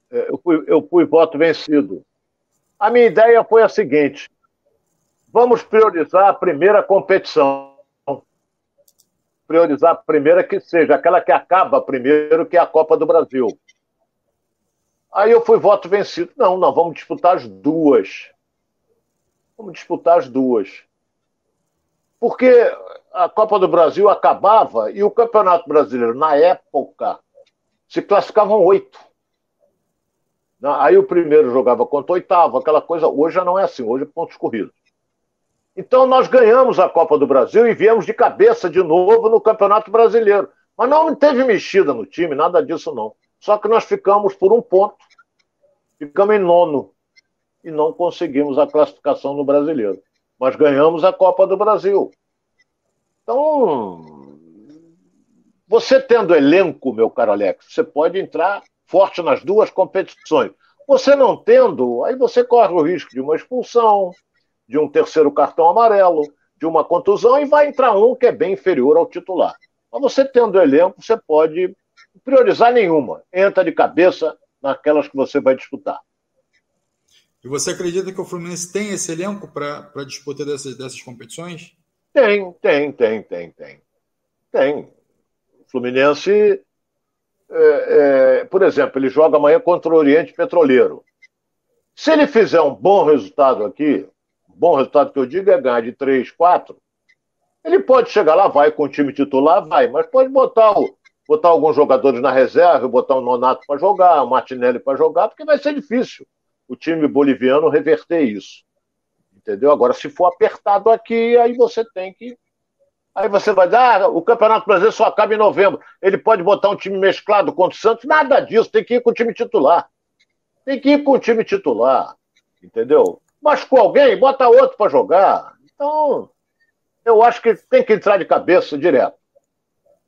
é, eu fui, eu fui voto vencido a minha ideia foi a seguinte: vamos priorizar a primeira competição. Priorizar a primeira que seja, aquela que acaba primeiro, que é a Copa do Brasil. Aí eu fui voto vencido. Não, não, vamos disputar as duas. Vamos disputar as duas. Porque a Copa do Brasil acabava e o Campeonato Brasileiro, na época, se classificavam oito. Aí o primeiro jogava contra o oitavo, aquela coisa. Hoje já não é assim, hoje é pontos corridos. Então nós ganhamos a Copa do Brasil e viemos de cabeça de novo no Campeonato Brasileiro. Mas não teve mexida no time, nada disso não. Só que nós ficamos por um ponto, ficamos em nono e não conseguimos a classificação no Brasileiro. Mas ganhamos a Copa do Brasil. Então, você tendo elenco, meu caro Alex, você pode entrar forte nas duas competições. Você não tendo, aí você corre o risco de uma expulsão, de um terceiro cartão amarelo, de uma contusão e vai entrar um que é bem inferior ao titular. Mas você tendo elenco, você pode priorizar nenhuma. Entra de cabeça naquelas que você vai disputar. E você acredita que o Fluminense tem esse elenco para disputar dessas, dessas competições? Tem, tem, tem, tem, tem. Tem. O Fluminense é, é, por exemplo, ele joga amanhã contra o Oriente Petroleiro. Se ele fizer um bom resultado aqui, bom resultado que eu digo é ganhar de 3, 4, ele pode chegar lá, vai com o time titular, vai, mas pode botar, o, botar alguns jogadores na reserva, botar o Nonato para jogar, o Martinelli para jogar, porque vai ser difícil o time boliviano reverter isso. Entendeu? Agora, se for apertado aqui, aí você tem que Aí você vai dar, ah, o Campeonato Brasileiro só acaba em novembro. Ele pode botar um time mesclado contra o Santos? Nada disso, tem que ir com o time titular. Tem que ir com o time titular. Entendeu? Mas com alguém, bota outro para jogar. Então, eu acho que tem que entrar de cabeça direto.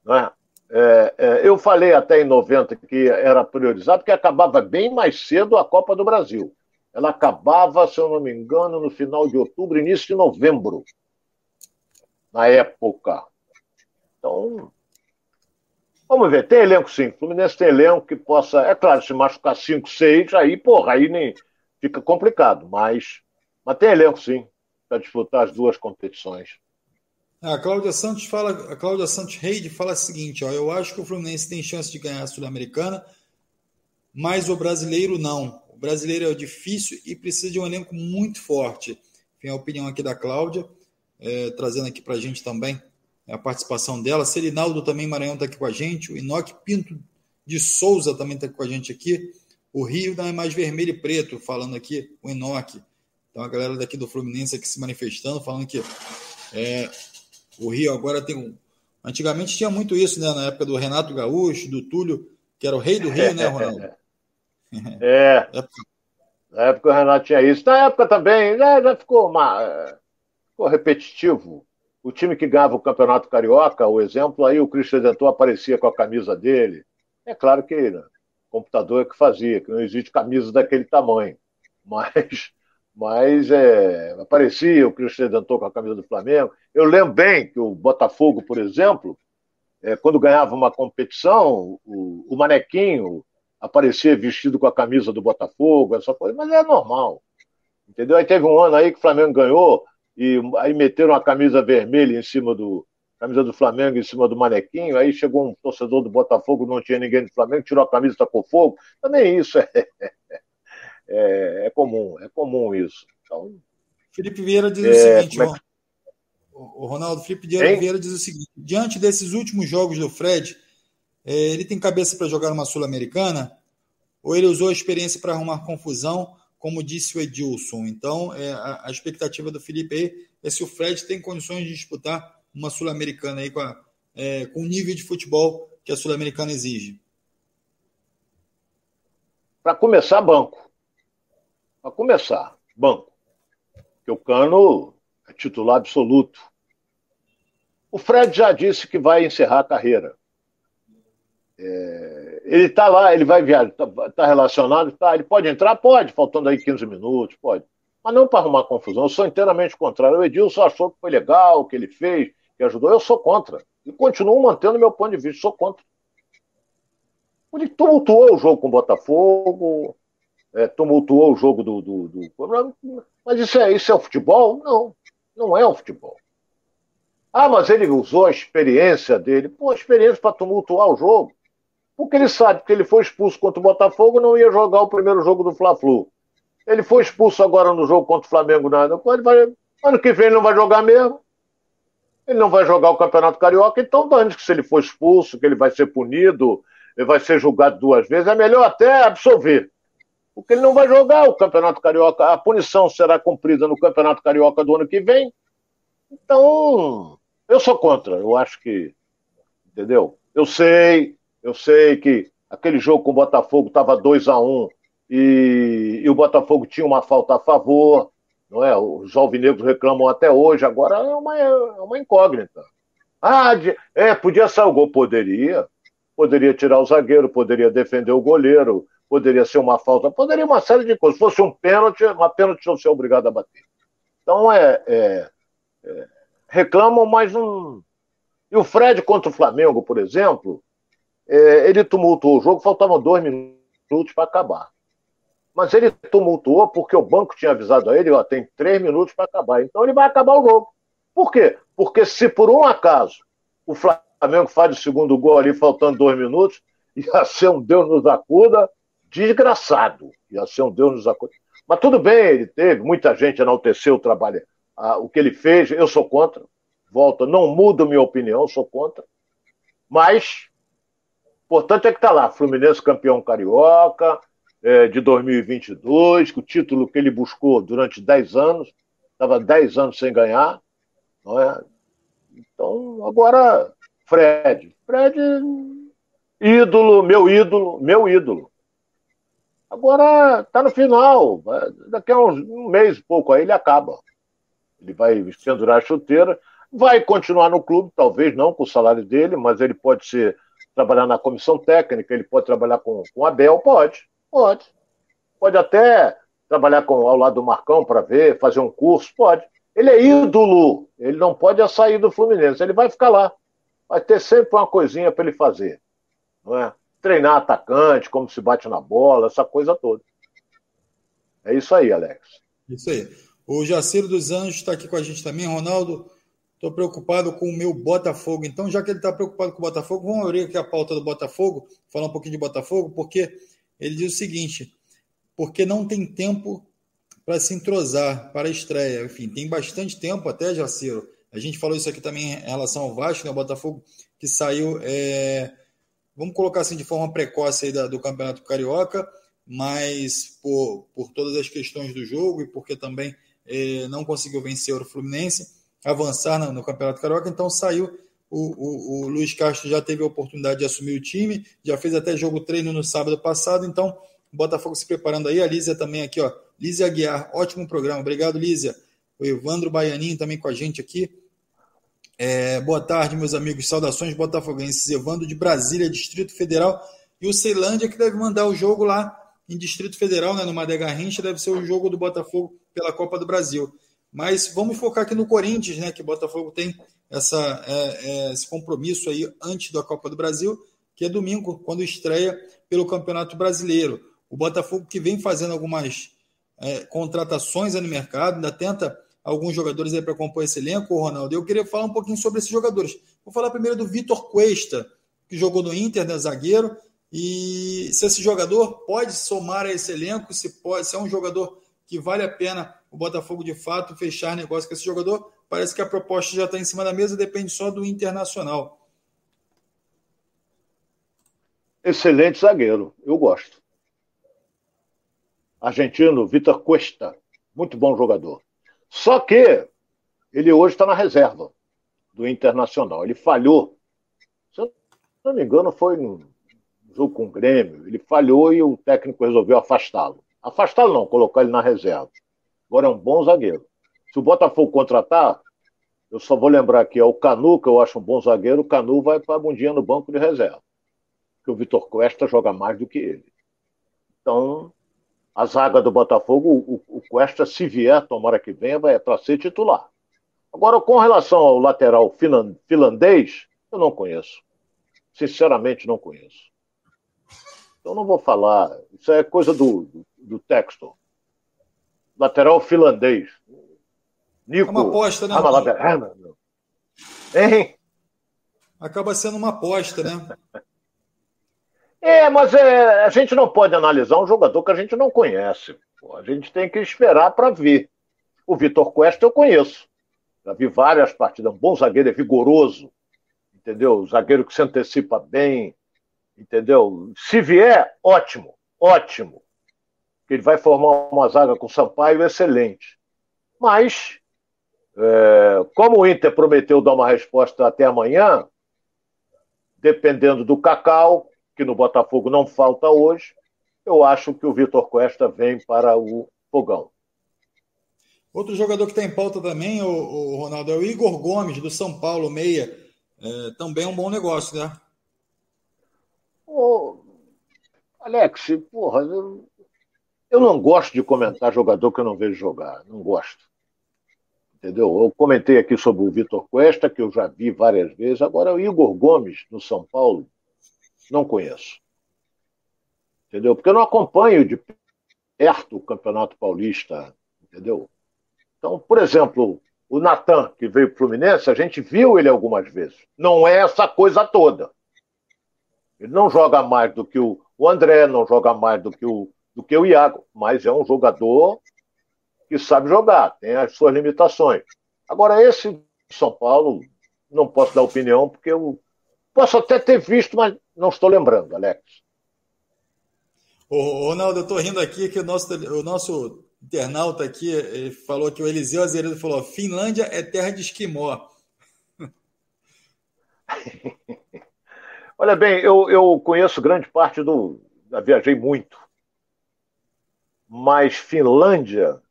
Né? É, é, eu falei até em 90 que era priorizado, porque acabava bem mais cedo a Copa do Brasil. Ela acabava, se eu não me engano, no final de outubro, início de novembro, na época. Então, vamos ver. Tem elenco sim. Fluminense tem elenco que possa. É claro, se machucar 5, 6, aí, porra, aí nem fica complicado. Mas, mas tem elenco sim, para disputar as duas competições. A Cláudia Santos fala, a Cláudia Santos Reide fala o seguinte: ó, eu acho que o Fluminense tem chance de ganhar a Sul-Americana, mas o brasileiro não. O brasileiro é difícil e precisa de um elenco muito forte. Tem a opinião aqui da Cláudia, é, trazendo aqui para a gente também a participação dela. Selinaldo também, Maranhão está aqui com a gente. O Inoque Pinto de Souza também está com a gente aqui. O Rio não é mais vermelho e preto, falando aqui, o Enoque. Então a galera daqui do Fluminense aqui se manifestando, falando que é, o Rio agora tem um. Antigamente tinha muito isso, né? Na época do Renato Gaúcho, do Túlio, que era o rei do Rio, né, Ronaldo? É. Na época o Renato tinha isso. Na época também, já, já ficou, uma, ficou repetitivo. O time que ganhava o Campeonato Carioca, o exemplo, aí o Cristo Redentor aparecia com a camisa dele. É claro que né, computador que fazia, que não existe camisa daquele tamanho. Mas mas é, aparecia o Cristo Redentor com a camisa do Flamengo. Eu lembro bem que o Botafogo, por exemplo, é, quando ganhava uma competição, o, o, manequinho aparecia vestido com a camisa do Botafogo, essa coisa, mas é normal. Entendeu? Aí teve um ano aí que o Flamengo ganhou, e aí meteram a camisa vermelha em cima do. Camisa do Flamengo em cima do manequinho, aí chegou um torcedor do Botafogo, não tinha ninguém do Flamengo, tirou a camisa e tacou fogo. Também isso é, é, é comum, é comum isso. Então, Felipe Vieira diz é, o seguinte, é... o Ronaldo, Felipe Vieira diz o seguinte: diante desses últimos jogos do Fred, é, ele tem cabeça para jogar uma Sul-Americana? Ou ele usou a experiência para arrumar confusão, como disse o Edilson? Então, é, a, a, expectativa do Felipe é se o Fred tem condições de disputar uma Sul-Americana aí com, a, é, com o nível de futebol que a Sul-Americana exige. Para começar, banco. Para começar, banco. Porque o Cano é titular absoluto. O Fred já disse que vai encerrar a carreira. É, ele está lá, ele vai viajar, está tá relacionado, tá, ele pode entrar? Pode, faltando aí 15 minutos, pode. Mas não para arrumar confusão, eu sou inteiramente contrário. O Edilson achou que foi legal, o que ele fez, que ajudou, eu sou contra. E continuo mantendo meu ponto de vista, sou contra. Ele tumultuou o jogo com o Botafogo, é, tumultuou o jogo do, do, do, Mas isso é, isso é o futebol? Não, não é o futebol. Ah, mas ele usou a experiência dele. Pô, a experiência para tumultuar o jogo. Porque ele sabe que ele foi expulso contra o Botafogo não ia jogar o primeiro jogo do Fla-Flu. Ele foi expulso agora no jogo contra o Flamengo. Nada. Ele vai, ano que vem ele não vai jogar mesmo. Ele não vai jogar o Campeonato Carioca. Então, antes que se ele for expulso, que ele vai ser punido, ele vai ser julgado duas vezes, é melhor até absolver porque ele não vai jogar o Campeonato Carioca. A punição será cumprida no Campeonato Carioca do ano que vem. Então, eu sou contra. Eu acho que. Entendeu? Eu sei, eu sei que aquele jogo com o Botafogo estava 2 a 1 um, e, e, o Botafogo tinha uma falta a favor, não é? Os alvinegros reclamam até hoje, agora é uma, é uma incógnita. Ah, é, podia sair o gol, poderia. Poderia tirar o zagueiro, poderia defender o goleiro, poderia ser uma falta, poderia uma série de coisas. Se fosse um pênalti, uma pênalti eu ser obrigado a bater. Então é, é, é, reclamam, mas não. E o Fred contra o Flamengo, por exemplo, é, ele tumultuou o jogo, faltavam dois minutos para acabar. Mas ele tumultuou porque o banco tinha avisado a ele, ó, tem três minutos para acabar. Então ele vai acabar o jogo. Por quê? Porque se por um acaso o Flamengo faz o segundo gol ali faltando dois minutos, ia ser um Deus nos acuda, desgraçado. Ia ser um Deus nos acuda. Mas tudo bem, ele teve, muita gente enalteceu o trabalho, o que ele fez, eu sou contra. Volta, não mudo minha opinião, sou contra. Mas, importante é que está lá, Fluminense campeão carioca é, de 2022, o título que ele buscou durante 10 anos, estava 10 anos sem ganhar, não é? Então, agora, Fred. Fred, ídolo, meu ídolo, meu ídolo. Agora está no final. Daqui a uns, um mês e pouco aí ele acaba. Ele vai pendurar a chuteira, vai continuar no clube, talvez não com o salário dele, mas ele pode ser trabalhar na comissão técnica, ele pode trabalhar com, com Abel, pode, pode. Pode até trabalhar com, ao lado do Marcão para ver, fazer um curso, pode. Ele é ídolo, ele não pode sair do Fluminense, ele vai ficar lá. Vai ter sempre uma coisinha para ele fazer. Não é? Treinar atacante, como se bate na bola, essa coisa toda. É isso aí, Alex. Isso aí. O Jaceiro dos Anjos está aqui com a gente também. Ronaldo, estou preocupado com o meu Botafogo. Então, já que ele está preocupado com o Botafogo, vamos abrir aqui a pauta do Botafogo, falar um pouquinho de Botafogo, porque ele diz o seguinte: porque não tem tempo para se entrosar para a estreia. Enfim, tem bastante tempo até, Jaceiro. A gente falou isso aqui também em relação ao Vasco, né? Botafogo que saiu, é... vamos colocar assim, de forma precoce aí da, do Campeonato Carioca, mas por, por todas as questões do jogo e porque também é, não conseguiu vencer o Fluminense, avançar no, no Campeonato Carioca, então saiu. O, o, o, Luiz Castro já teve a oportunidade de assumir o time, já fez até jogo treino no sábado passado, então o Botafogo se preparando aí, a Lízia também aqui, ó. Lízia Aguiar, ótimo programa. Obrigado, Lízia. O Evandro Baianinho também com a gente aqui. É, boa tarde, meus amigos. Saudações botafoguenses. Evandro de Brasília, Distrito Federal. E o Ceilândia que deve mandar o jogo lá em Distrito Federal, né, no Madé Garrincha, deve ser o jogo do Botafogo pela Copa do Brasil. Mas vamos focar aqui no Corinthians, né, que o Botafogo tem essa, é, é, esse compromisso aí antes da Copa do Brasil, que é domingo, quando estreia pelo Campeonato Brasileiro. O Botafogo que vem fazendo algumas é, contratações no mercado, ainda tenta alguns jogadores aí para compor esse elenco, Ronaldo. Eu queria falar um pouquinho sobre esses jogadores. Vou falar primeiro do Vitor Cuesta, que jogou no Inter, né, zagueiro, e se esse jogador pode somar a esse elenco, se, pode, se é um jogador que vale a pena o Botafogo de fato fechar negócio com esse jogador, parece que a proposta já está em cima da mesa, depende só do Internacional. Excelente zagueiro, eu gosto argentino Vitor Cuesta, muito bom jogador. Só que ele hoje está na reserva do Internacional. Ele falhou. Se eu não me engano, foi no jogo com o Grêmio. Ele falhou e o técnico resolveu afastá-lo. Afastá-lo não, colocar ele na reserva. Agora é um bom zagueiro. Se o Botafogo contratar, eu só vou lembrar que é o Canu, que eu acho um bom zagueiro. O Canu vai para a bundinha no banco de reserva. Porque o Vitor Cuesta joga mais do que ele. Então, a zaga do Botafogo, o, o Cuesta, se vier, tomara que venha, vai para ser titular. Agora, com relação ao lateral finlandês, eu não conheço. Sinceramente, não conheço. Então, não vou falar. Isso é coisa do, do, do texto. Lateral finlandês. Nico. É uma aposta, né? Hein? Acaba sendo uma aposta, né? É, mas é, a gente não pode analisar um jogador que a gente não conhece. Pô, a gente tem que esperar para ver. O Vitor Cuesta eu conheço. Já vi várias partidas. Um bom zagueiro, é vigoroso. Entendeu? Zagueiro que se antecipa bem. Entendeu? Se vier, ótimo. Ótimo. Ele vai formar uma zaga com o Sampaio excelente. Mas, é, como o Inter prometeu dar uma resposta até amanhã, dependendo do Cacau, que no Botafogo não falta hoje, eu acho que o Vitor Costa vem para o fogão. Outro jogador que está em pauta também, o, o, Ronaldo, é o Igor Gomes, do São Paulo, meia. É, também é um bom negócio, né? Ô, Alex, porra, eu, eu não gosto de comentar jogador que eu não vejo jogar. Não gosto. Entendeu? Eu comentei aqui sobre o Vitor Cuesta, que eu já vi várias vezes. Agora, o Igor Gomes, no São Paulo, não conheço. Entendeu? Porque eu não acompanho de perto o Campeonato Paulista, entendeu? Então, por exemplo, o Natan, que veio para o Fluminense, a gente viu ele algumas vezes. Não é essa coisa toda. Ele não joga mais do que o, o André, não joga mais do que o, do que o Iago, mas é um jogador que sabe jogar, tem as suas limitações. Agora, esse São Paulo, não posso dar opinião, porque eu posso até ter visto, mas não estou lembrando, Alex. Ô, Ronaldo, eu estou rindo aqui que o nosso, o nosso internauta aqui falou que o Eliseu Azeredo falou: Finlândia é terra de esquimó. Olha bem, eu, eu conheço grande parte do. Já viajei muito. Mas Finlândia,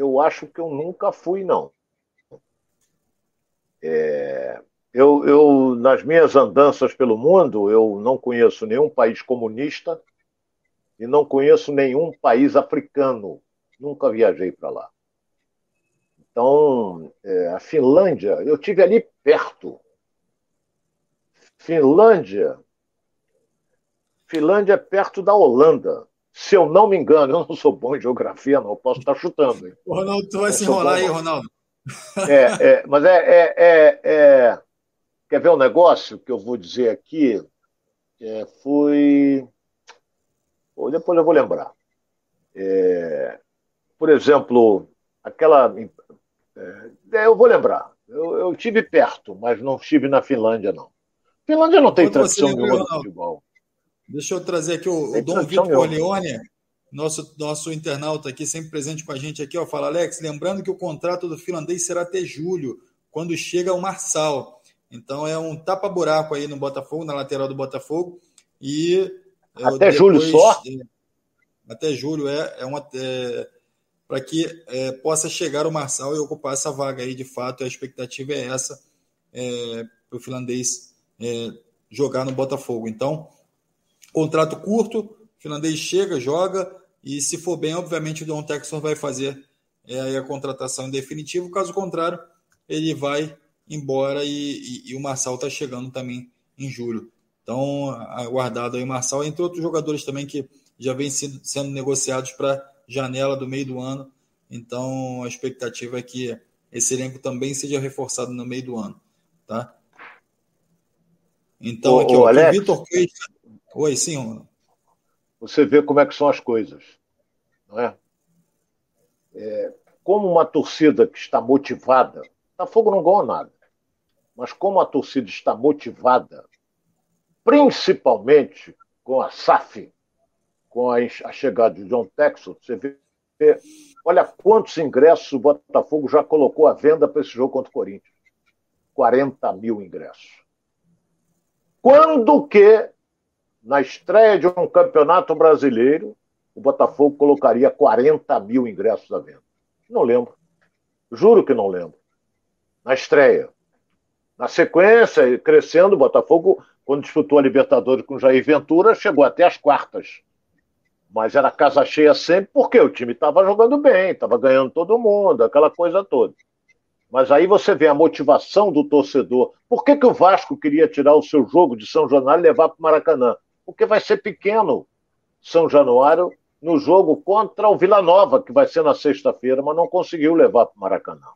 eu acho que eu nunca fui, não. É, eu, eu, nas minhas andanças pelo mundo, eu não conheço nenhum país comunista e não conheço nenhum país africano. Nunca viajei para lá. Então, é, a Finlândia, eu tive ali perto. Finlândia, Finlândia é perto da Holanda. Se eu não me engano, eu não sou bom em geografia, não, posso estar chutando. Hein? O Ronaldo, tu vai se enrolar aí, Ronaldo. É, é, mas é, é, é, é, Quer ver um negócio que eu vou dizer aqui? É, foi. Depois eu vou lembrar. É, por exemplo, aquela. Eu vou lembrar. Eu, eu estive perto, mas não estive na Finlândia, não. Finlândia não tem Quando tradição nenhuma no futebol. Deixa eu trazer aqui o, o Dom Vitor Corleone, nosso, nosso internauta aqui, sempre presente com a gente aqui, ó, fala, Alex, lembrando que o contrato do finlandês será até julho, quando chega o Marçal. Então é um tapa-buraco aí no Botafogo, na lateral do Botafogo. E até depois, julho só? É, até julho é, é uma. É, para que é, possa chegar o Marçal e ocupar essa vaga aí, de fato, a expectativa é essa é, para o finlandês é, jogar no Botafogo. Então, contrato curto, o finlandês chega, joga, e se for bem, obviamente o Don Texor vai fazer é, a contratação em definitivo, caso contrário, ele vai embora e, e, e o Marçal está chegando também em julho. Então, aguardado aí o Marçal, entre outros jogadores também que já vêm sendo, sendo negociados para janela do meio do ano. Então, a expectativa é que esse elenco também seja reforçado no meio do ano, tá? Então, ô, aqui, ó, o Vitor Oi, sim, Ronaldo. Você vê como é que são as coisas, não é? é como uma torcida que está motivada, Botafogo não ganhou nada mas como a torcida está motivada, principalmente com a SAF, com a, a chegada de John Texas, você vê, olha quantos ingressos o Botafogo já colocou à venda para esse jogo contra o Corinthians. 40 mil ingressos. Quando que, na estreia de um campeonato brasileiro, o Botafogo colocaria 40 mil ingressos à venda? Não lembro. Juro que não lembro. Na estreia. Na sequência, crescendo, o Botafogo, quando disputou a Libertadores com Jair Ventura, chegou até as quartas. Mas era casa cheia sempre, porque o time estava jogando bem, estava ganhando todo mundo, aquela coisa toda. Mas aí você vê a motivação do torcedor. Por que, que o Vasco queria tirar o seu jogo de São Januário e levar para o Maracanã? Porque vai ser pequeno São Januário no jogo contra o Vila Nova, que vai ser na sexta-feira, mas não conseguiu levar para o Maracanã.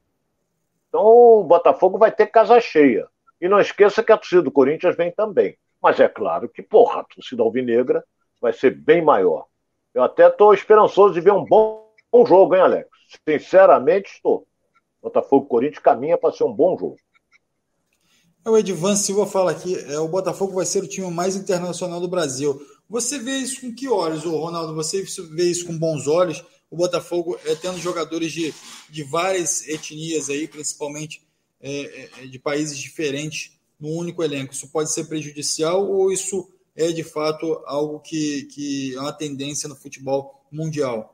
Então o Botafogo vai ter casa cheia. E não esqueça que a torcida do Corinthians vem também. Mas é claro que, porra, a torcida alvinegra vai ser bem maior. Eu até estou esperançoso de ver um bom, bom jogo, hein, Alex? Sinceramente, estou. Botafogo Corinthians caminha para ser um bom jogo. É, o Edvan Silva fala aqui, é, o Botafogo vai ser o time mais internacional do Brasil. Você vê isso com que olhos, ô Ronaldo? Você vê isso com bons olhos? o Botafogo é, tendo jogadores de, de várias etnias aí, principalmente é, é, de países diferentes, no único elenco. Isso pode ser prejudicial ou isso é de fato algo que, que é uma tendência no futebol mundial?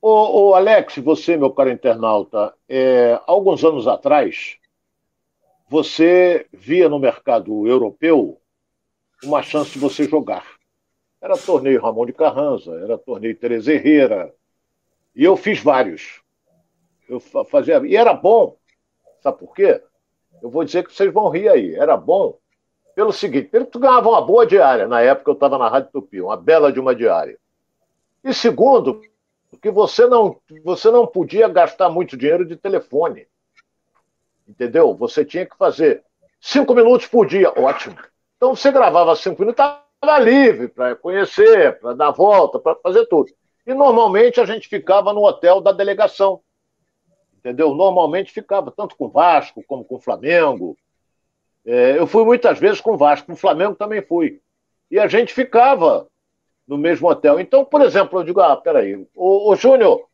Ô Alex, você, meu caro internauta, é, alguns anos atrás, você via no mercado europeu uma chance de você jogar. Era torneio Ramon de Carranza, era torneio Teresa Herrera. E eu fiz vários. Eu fazia. E era bom. Sabe por quê? Eu vou dizer que vocês vão rir aí. Era bom pelo seguinte: primeiro, tu ganhava uma boa diária. Na época eu estava na Rádio Tupi, uma bela de uma diária. E segundo, que você não, você não podia gastar muito dinheiro de telefone. Entendeu? Você tinha que fazer cinco minutos por dia. Ótimo. Então você gravava cinco minutos, estava livre para conhecer, para dar volta, para fazer tudo. E normalmente a gente ficava no hotel da delegação. Entendeu? Normalmente ficava tanto com o Vasco como com o Flamengo. É, eu fui muitas vezes com o Vasco, com o Flamengo também fui. E a gente ficava no mesmo hotel. Então, por exemplo, eu digo, ah, peraí, ô, ô Júnior,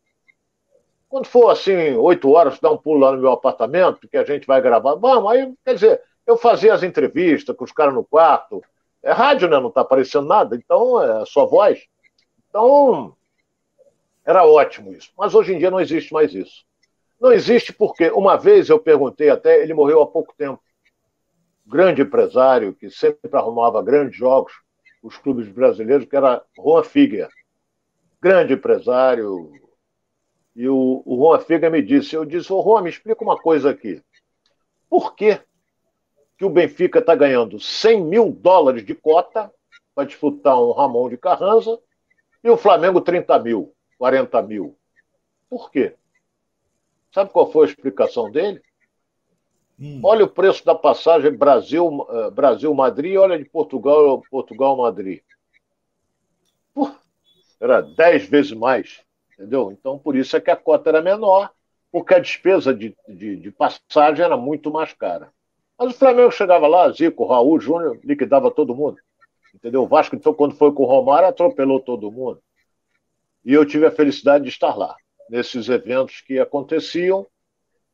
quando for assim, oito horas, dá um pulo lá no meu apartamento, que a gente vai gravar, vamos, aí, quer dizer, eu fazia as entrevistas com os caras no quarto, é rádio, né? Não está aparecendo nada, então é só voz. Então, era ótimo isso. Mas hoje em dia não existe mais isso. Não existe porque, uma vez eu perguntei até, ele morreu há pouco tempo, grande empresário que sempre arrumava grandes jogos, os clubes brasileiros, que era Juan Figuer. Grande empresário. E o, o Juan Figuer me disse, eu disse, ô Juan, me explica uma coisa aqui. Por que, que o Benfica está ganhando 100 mil dólares de cota para disputar um Ramon de Carranza e o Flamengo 30 mil, 40 mil? Por quê? Sabe qual foi a explicação dele? Hum. Olha o preço da passagem Brasil, uh, Brasil Madrid, olha de Portugal, Portugal Madrid. era dez vezes mais, entendeu? Então por isso é que a cota era menor, porque a despesa de, de, de passagem era muito mais cara. Mas o Flamengo chegava lá, Zico, Raul, Júnior, liquidava todo mundo. Entendeu? O Vasco, então, quando foi com o Romário, atropelou todo mundo. E eu tive a felicidade de estar lá, nesses eventos que aconteciam,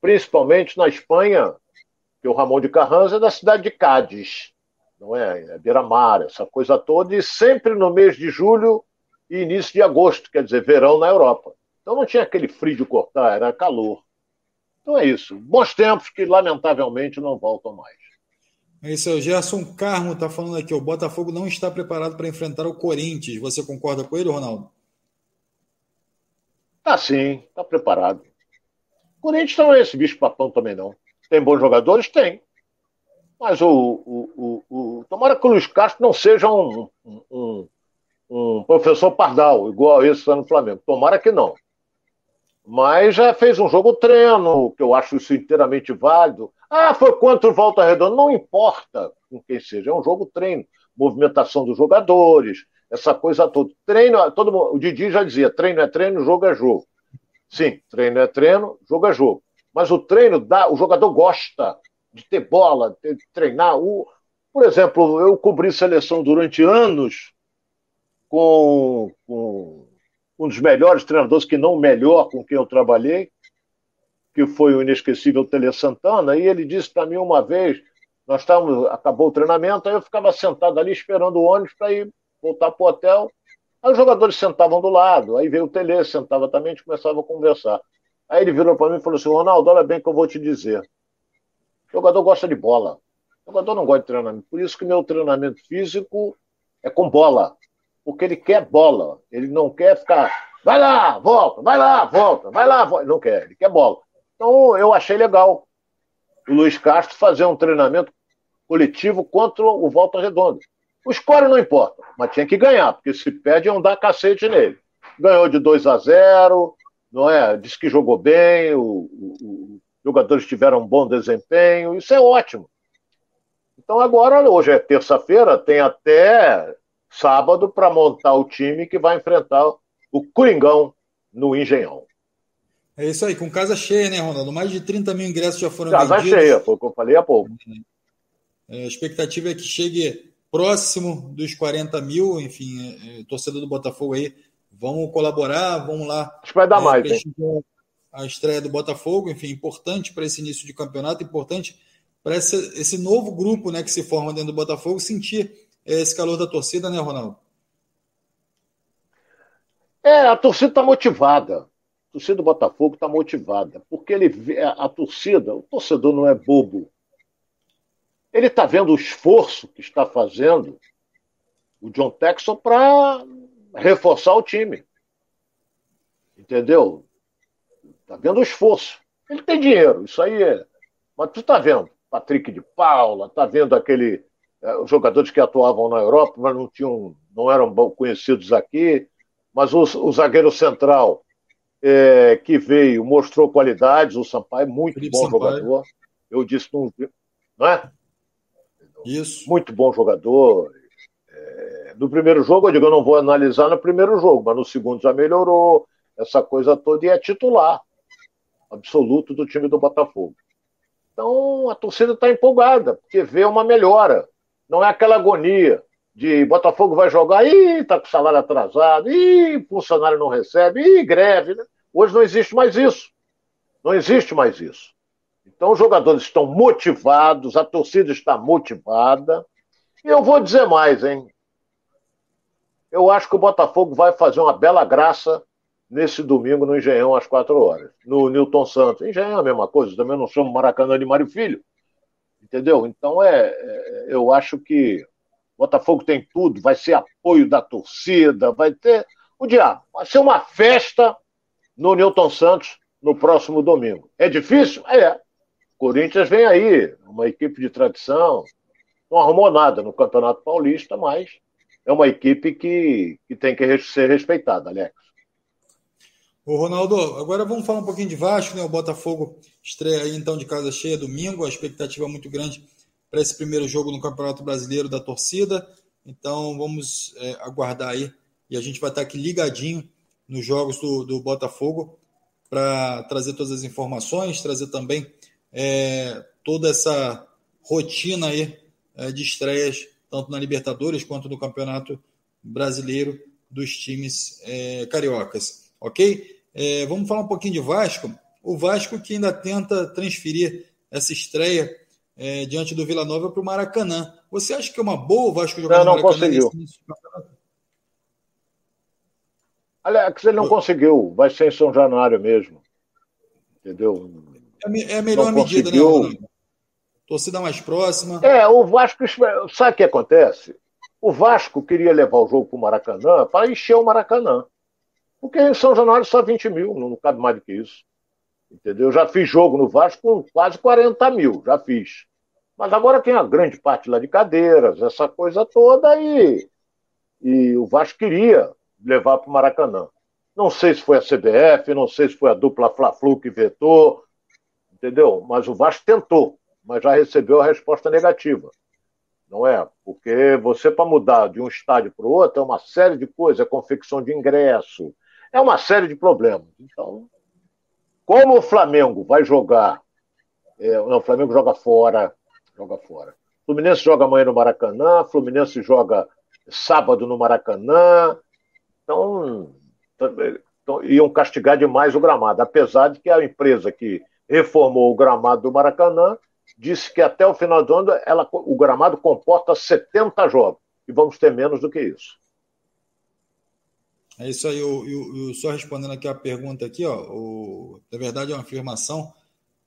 principalmente na Espanha, que o Ramon de Carranza é da cidade de Cádiz, não é? é Beira-Mar, essa coisa toda, e sempre no mês de julho e início de agosto, quer dizer, verão na Europa. Então não tinha aquele frio de cortar, era calor. Então é isso. Bons tempos que, lamentavelmente, não voltam mais. É isso aí. O Gerson Carmo está falando aqui: o Botafogo não está preparado para enfrentar o Corinthians. Você concorda com ele, Ronaldo? Tá sim, tá preparado. O Corinthians não é esse bicho-papão também, não. Tem bons jogadores? Tem. Mas o, o, o, o, tomara que o Luiz Castro não seja um, um, um professor Pardal, igual esse lá no Flamengo. Tomara que não. Mas já fez um jogo treino, que eu acho isso inteiramente válido. Ah, foi contra o Volta Redonda. Não importa com quem seja, é um jogo treino. Movimentação dos jogadores, essa coisa toda. Treino, todo mundo, o Didi já dizia: treino é treino, jogo é jogo. Sim, treino é treino, jogo é jogo. Mas o treino dá, o jogador gosta de ter bola, de treinar. O, por exemplo, eu cobri seleção durante anos com, com um dos melhores treinadores, que não o melhor com quem eu trabalhei, que foi o inesquecível Tele Santana, e ele disse para mim uma vez, nós estávamos, acabou o treinamento, aí eu ficava sentado ali esperando o ônibus para ir voltar para o hotel. Aí os jogadores sentavam do lado, aí veio o Tele, sentava também, a gente começava a conversar. Aí ele virou para mim e falou assim: Ronaldo, olha bem que eu vou te dizer. O jogador gosta de bola. O jogador não gosta de treinamento. Por isso que meu treinamento físico é com bola. Porque ele quer bola. Ele não quer ficar. Vai lá, volta, vai lá, volta, vai lá, volta. Não quer, ele quer bola. Então eu achei legal o Luiz Castro fazer um treinamento coletivo contra o Volta Redonda. O score não importa, mas tinha que ganhar, porque se perde iam dar cacete nele. Ganhou de 2 a 0, não é? Diz que jogou bem, os jogadores tiveram um bom desempenho, isso é ótimo. Então agora, hoje é terça-feira, tem até sábado para montar o time que vai enfrentar o Coringão no Engenhão. É isso aí, com casa cheia, né, Ronaldo? Mais de 30 mil ingressos já foram casa vendidos. Casa cheia, foi o que eu falei há pouco. É, a expectativa é que chegue próximo dos 40 mil, enfim, é, é, torcedor do Botafogo aí Vamos colaborar, vamos lá. Acho que vai dar é, mais, hein? A estreia do Botafogo, enfim, importante para esse início de campeonato, importante para esse, esse novo grupo né, que se forma dentro do Botafogo sentir esse calor da torcida, né, Ronaldo? É, a torcida está motivada. A torcida do Botafogo está motivada, porque ele vê a, torcida, o torcedor não é bobo. Ele está vendo o esforço que está fazendo o John Texon para reforçar o time. Entendeu? Tá vendo o esforço. Ele tem dinheiro, isso aí é. Mas tu tá vendo Patrick de Paula, tá vendo aquele é, jogadores que atuavam na Europa, mas não tinham, não eram conhecidos aqui. Mas o, o zagueiro central é, que veio mostrou qualidades, o Sampaio, muito Felipe bom Sampaio. jogador. Eu disse, não, não é? Isso. Muito bom jogador do primeiro jogo, eu digo, eu não vou analisar no primeiro jogo, mas no segundo já melhorou, essa coisa toda, e é titular absoluto do time do Botafogo. Então a torcida está empolgada, porque vê uma melhora. Não é aquela agonia de Botafogo vai jogar, e está com salário atrasado, e funcionário não recebe, e greve. Né? Hoje não existe mais isso. Não existe mais isso. Então os jogadores estão motivados, a torcida está motivada. E eu vou dizer mais, hein? eu acho que o Botafogo vai fazer uma bela graça nesse domingo no Engenhão às quatro horas. No Newton Santos. Engenhão é a mesma coisa, também não chamo Maracanã de Mário Filho. Entendeu? Então é, é, eu acho que Botafogo tem tudo, vai ser apoio da torcida, vai ter o diabo, vai ser uma festa no Newton Santos no próximo domingo. É difícil? É. Corinthians vem aí, uma equipe de tradição, não arrumou nada no Campeonato Paulista, mas é uma equipe que, que tem que ser respeitada, Alex. Ô, Ronaldo, agora vamos falar um pouquinho de Vasco, né? O Botafogo estreia aí então de casa cheia domingo, a expectativa é muito grande para esse primeiro jogo no Campeonato Brasileiro da torcida. Então vamos é, aguardar aí e a gente vai estar aqui ligadinho nos jogos do, do Botafogo para trazer todas as informações, trazer também é, toda essa rotina aí é, de estreias, tanto na Libertadores quanto no Campeonato Brasileiro dos times é, cariocas. Ok? É, vamos falar um pouquinho de Vasco. O Vasco que ainda tenta transferir essa estreia é, diante do Vila Nova para o Maracanã. Você acha que é uma boa o Vasco jogar não, no Maracanã não conseguiu. Alex, ele não conseguiu. Vai ser em São Januário mesmo. Entendeu? É, é a melhor não medida, né, conseguiu. né, Ronaldo? Torcida mais próxima. É, o Vasco. Sabe o que acontece? O Vasco queria levar o jogo para o Maracanã para encher o Maracanã. Porque em São Januário só 20 mil, não cabe mais do que isso. Entendeu? Já fiz jogo no Vasco com quase 40 mil, já fiz. Mas agora tem a grande parte lá de cadeiras, essa coisa toda, e, e o Vasco queria levar para o Maracanã. Não sei se foi a CBF, não sei se foi a dupla Fla-Flu que vetou, entendeu? Mas o Vasco tentou, mas já recebeu a resposta negativa. Não é? Porque você, para mudar de um estádio para o outro, é uma série de coisas, é confecção de ingresso, é uma série de problemas. Então, como o Flamengo vai jogar. É, não, o Flamengo joga fora. Joga fora. Fluminense joga amanhã no Maracanã, Fluminense joga sábado no Maracanã. Então, então, iam castigar demais o gramado. Apesar de que a empresa que reformou o gramado do Maracanã disse que até o final do ano ela, o gramado comporta 70 jogos. E vamos ter menos do que isso. É isso aí, eu, eu, eu, só respondendo aqui a pergunta aqui, ó, o, na verdade é uma afirmação.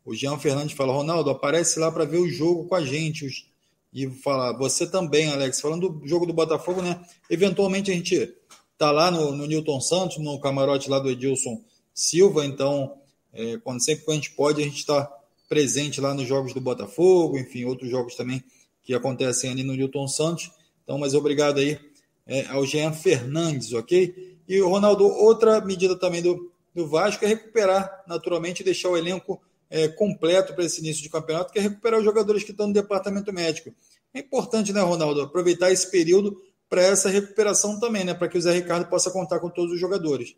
O Jean Fernandes fala, Ronaldo, aparece lá para ver o jogo com a gente. Os, e fala, você também, Alex, falando do jogo do Botafogo, né? Eventualmente a gente tá lá no, no Newton Santos, no camarote lá do Edilson Silva, então, é, quando sempre que a gente pode, a gente está presente lá nos jogos do Botafogo, enfim, outros jogos também que acontecem ali no Newton Santos. Então, mas obrigado aí é, ao Jean Fernandes, ok? E, Ronaldo, outra medida também do, do Vasco é recuperar, naturalmente, deixar o elenco é, completo para esse início de campeonato, que é recuperar os jogadores que estão no departamento médico. É importante, né, Ronaldo, aproveitar esse período para essa recuperação também, né, para que o Zé Ricardo possa contar com todos os jogadores.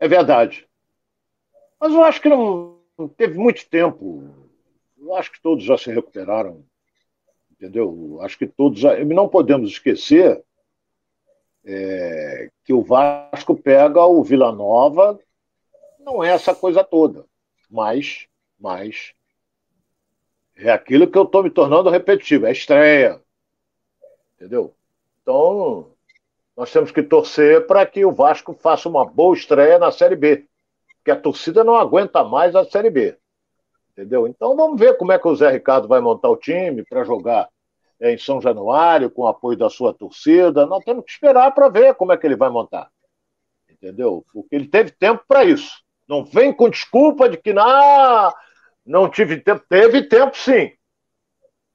É verdade. Mas eu acho que não teve muito tempo. Eu acho que todos já se recuperaram. Entendeu? Acho que todos. Não podemos esquecer é, que o Vasco pega o Vila Nova, não é essa coisa toda, mas, mas é aquilo que eu estou me tornando repetitivo, é estreia, entendeu? Então, nós temos que torcer para que o Vasco faça uma boa estreia na Série B, porque a torcida não aguenta mais a Série B, entendeu? Então, vamos ver como é que o Zé Ricardo vai montar o time para jogar em São Januário, com o apoio da sua torcida. Nós temos que esperar para ver como é que ele vai montar. Entendeu? Porque ele teve tempo para isso. Não vem com desculpa de que ah, não tive tempo. Teve tempo, sim.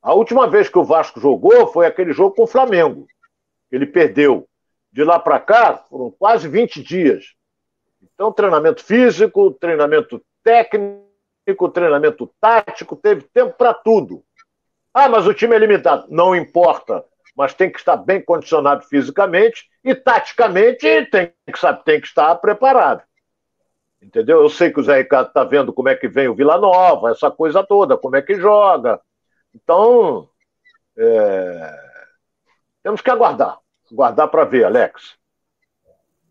A última vez que o Vasco jogou foi aquele jogo com o Flamengo. Ele perdeu. De lá para cá, foram quase 20 dias. Então, treinamento físico, treinamento técnico, treinamento tático, teve tempo para tudo. Ah, mas o time é limitado. Não importa, mas tem que estar bem condicionado fisicamente e taticamente tem que, sabe, tem que estar preparado. Entendeu? Eu sei que o Zé Ricardo está vendo como é que vem o Vila Nova, essa coisa toda, como é que joga. Então, é... temos que aguardar. Aguardar para ver, Alex.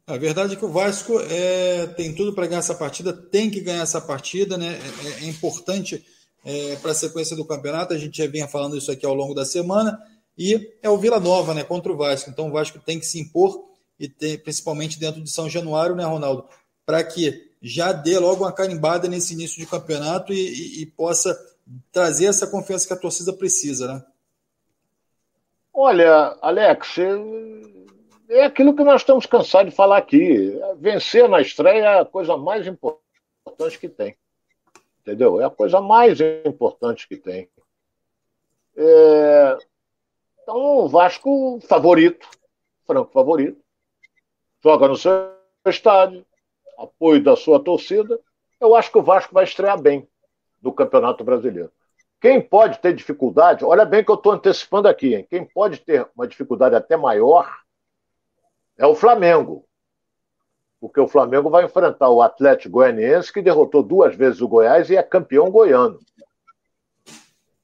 A verdade é que o Vasco é, tem tudo para ganhar essa partida, tem que ganhar essa partida, né? É, é importante é, para a sequência do campeonato. A gente já vinha falando isso aqui ao longo da semana. E é o Vila Nova, né, contra o Vasco. Então o Vasco tem que se impor e tem, principalmente dentro de São Januário, né, Ronaldo? Para que já dê logo uma carimbada nesse início de campeonato e, e, e possa trazer essa confiança que a torcida precisa, né? Olha, Alex, é aquilo que nós estamos cansados de falar aqui. Vencer na estreia é a coisa mais importante que tem. Entendeu? É a coisa mais importante que tem. É... Então, o Vasco favorito, franco favorito, joga no seu estádio, apoio da sua torcida. Eu acho que o Vasco vai estrear bem no Campeonato Brasileiro. Quem pode ter dificuldade, olha bem que eu estou antecipando aqui, hein? quem pode ter uma dificuldade até maior é o Flamengo. Porque o Flamengo vai enfrentar o Atlético Goianiense, que derrotou duas vezes o Goiás e é campeão goiano.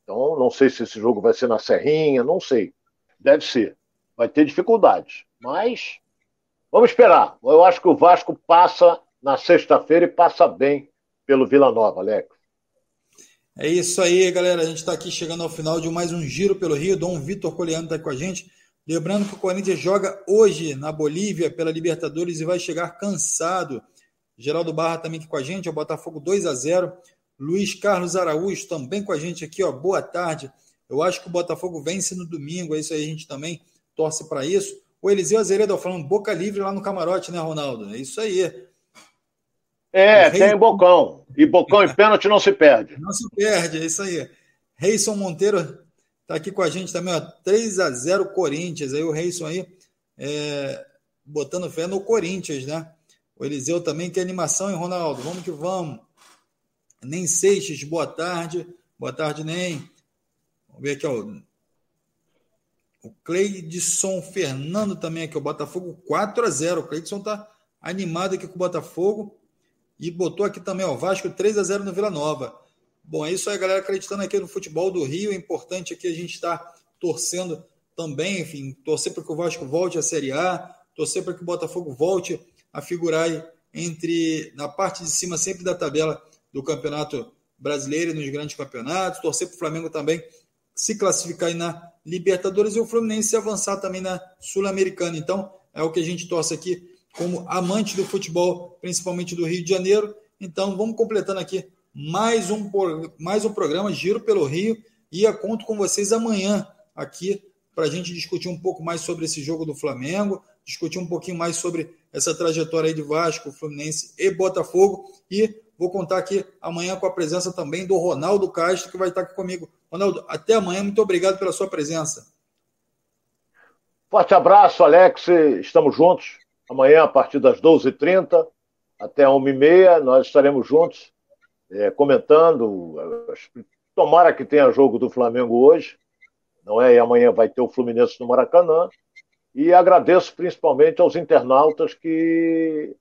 Então, não sei se esse jogo vai ser na Serrinha, não sei. Deve ser. Vai ter dificuldades. Mas vamos esperar. Eu acho que o Vasco passa na sexta-feira e passa bem pelo Vila Nova, Alex. É isso aí, galera. A gente está aqui chegando ao final de mais um Giro pelo Rio. Dom Vitor Coliano está com a gente. Lembrando que o Corinthians joga hoje na Bolívia pela Libertadores e vai chegar cansado. Geraldo Barra também aqui com a gente. O Botafogo 2 a 0 Luiz Carlos Araújo também com a gente aqui. Ó. Boa tarde. Eu acho que o Botafogo vence no domingo. É isso aí, a gente também torce para isso. O Eliseu Azeredo falando boca livre lá no camarote, né, Ronaldo? É isso aí. É, Rei... tem bocão. E bocão e pênalti não se perde. Não se perde, é isso aí. Reison Monteiro está aqui com a gente também, ó. 3 a 0 Corinthians. Aí o Reison aí é, botando fé no Corinthians, né? O Eliseu também, que animação, hein, Ronaldo? Vamos que vamos. Nem Seixas, boa tarde. Boa tarde, Nem. Vamos ver aqui, ó. O Cleidson Fernando também aqui, o Botafogo 4 a 0 O Cleidson tá animado aqui com o Botafogo. E botou aqui também, ó, Vasco 3 a 0 no Vila Nova. Bom, é isso aí, galera, acreditando aqui no futebol do Rio. É importante aqui a gente estar tá torcendo também, enfim, torcer para que o Vasco volte à Série A, torcer para que o Botafogo volte a figurar entre na parte de cima sempre da tabela do Campeonato Brasileiro e nos grandes campeonatos, torcer para o Flamengo também se classificar aí na Libertadores e o Fluminense avançar também na Sul-Americana. Então, é o que a gente torce aqui como amante do futebol, principalmente do Rio de Janeiro. Então, vamos completando aqui mais um, mais um programa Giro pelo Rio e eu conto com vocês amanhã aqui para a gente discutir um pouco mais sobre esse jogo do Flamengo, discutir um pouquinho mais sobre essa trajetória aí de Vasco, Fluminense e Botafogo e vou contar aqui amanhã com a presença também do Ronaldo Castro, que vai estar aqui comigo. Ronaldo, até amanhã, muito obrigado pela sua presença. Forte abraço, Alex, estamos juntos. Amanhã, a partir das 12h30 até 1h30, nós estaremos juntos é, comentando. Tomara que tenha jogo do Flamengo hoje, não é? E amanhã vai ter o Fluminense no Maracanã. E agradeço principalmente aos internautas que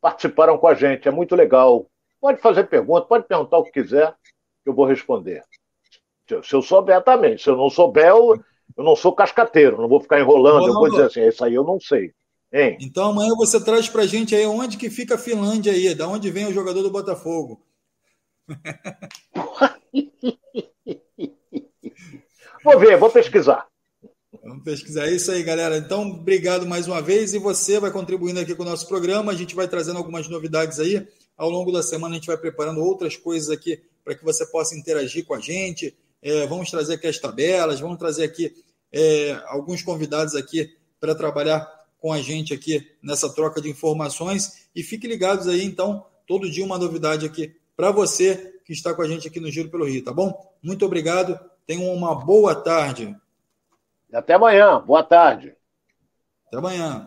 participaram com a gente. É muito legal. Pode fazer pergunta, pode perguntar o que quiser, que eu vou responder. Se eu souber também. Se eu não souber, eu, eu não sou cascateiro, não vou ficar enrolando, eu vou dizer assim, isso aí eu não sei. Hein? Então amanhã você traz pra gente aí onde que fica a Finlândia aí, da onde vem o jogador do Botafogo. vou ver, vou pesquisar. Vamos pesquisar. É isso aí, galera. Então, obrigado mais uma vez. E você vai contribuindo aqui com o nosso programa. A gente vai trazendo algumas novidades aí. Ao longo da semana, a gente vai preparando outras coisas aqui para que você possa interagir com a gente. É, vamos trazer aqui as tabelas, vamos trazer aqui é, alguns convidados aqui para trabalhar com a gente aqui nessa troca de informações. E fique ligados aí, então, todo dia uma novidade aqui para você que está com a gente aqui no Giro pelo Rio, tá bom? Muito obrigado, tenham uma boa tarde. Até amanhã, boa tarde. Até amanhã.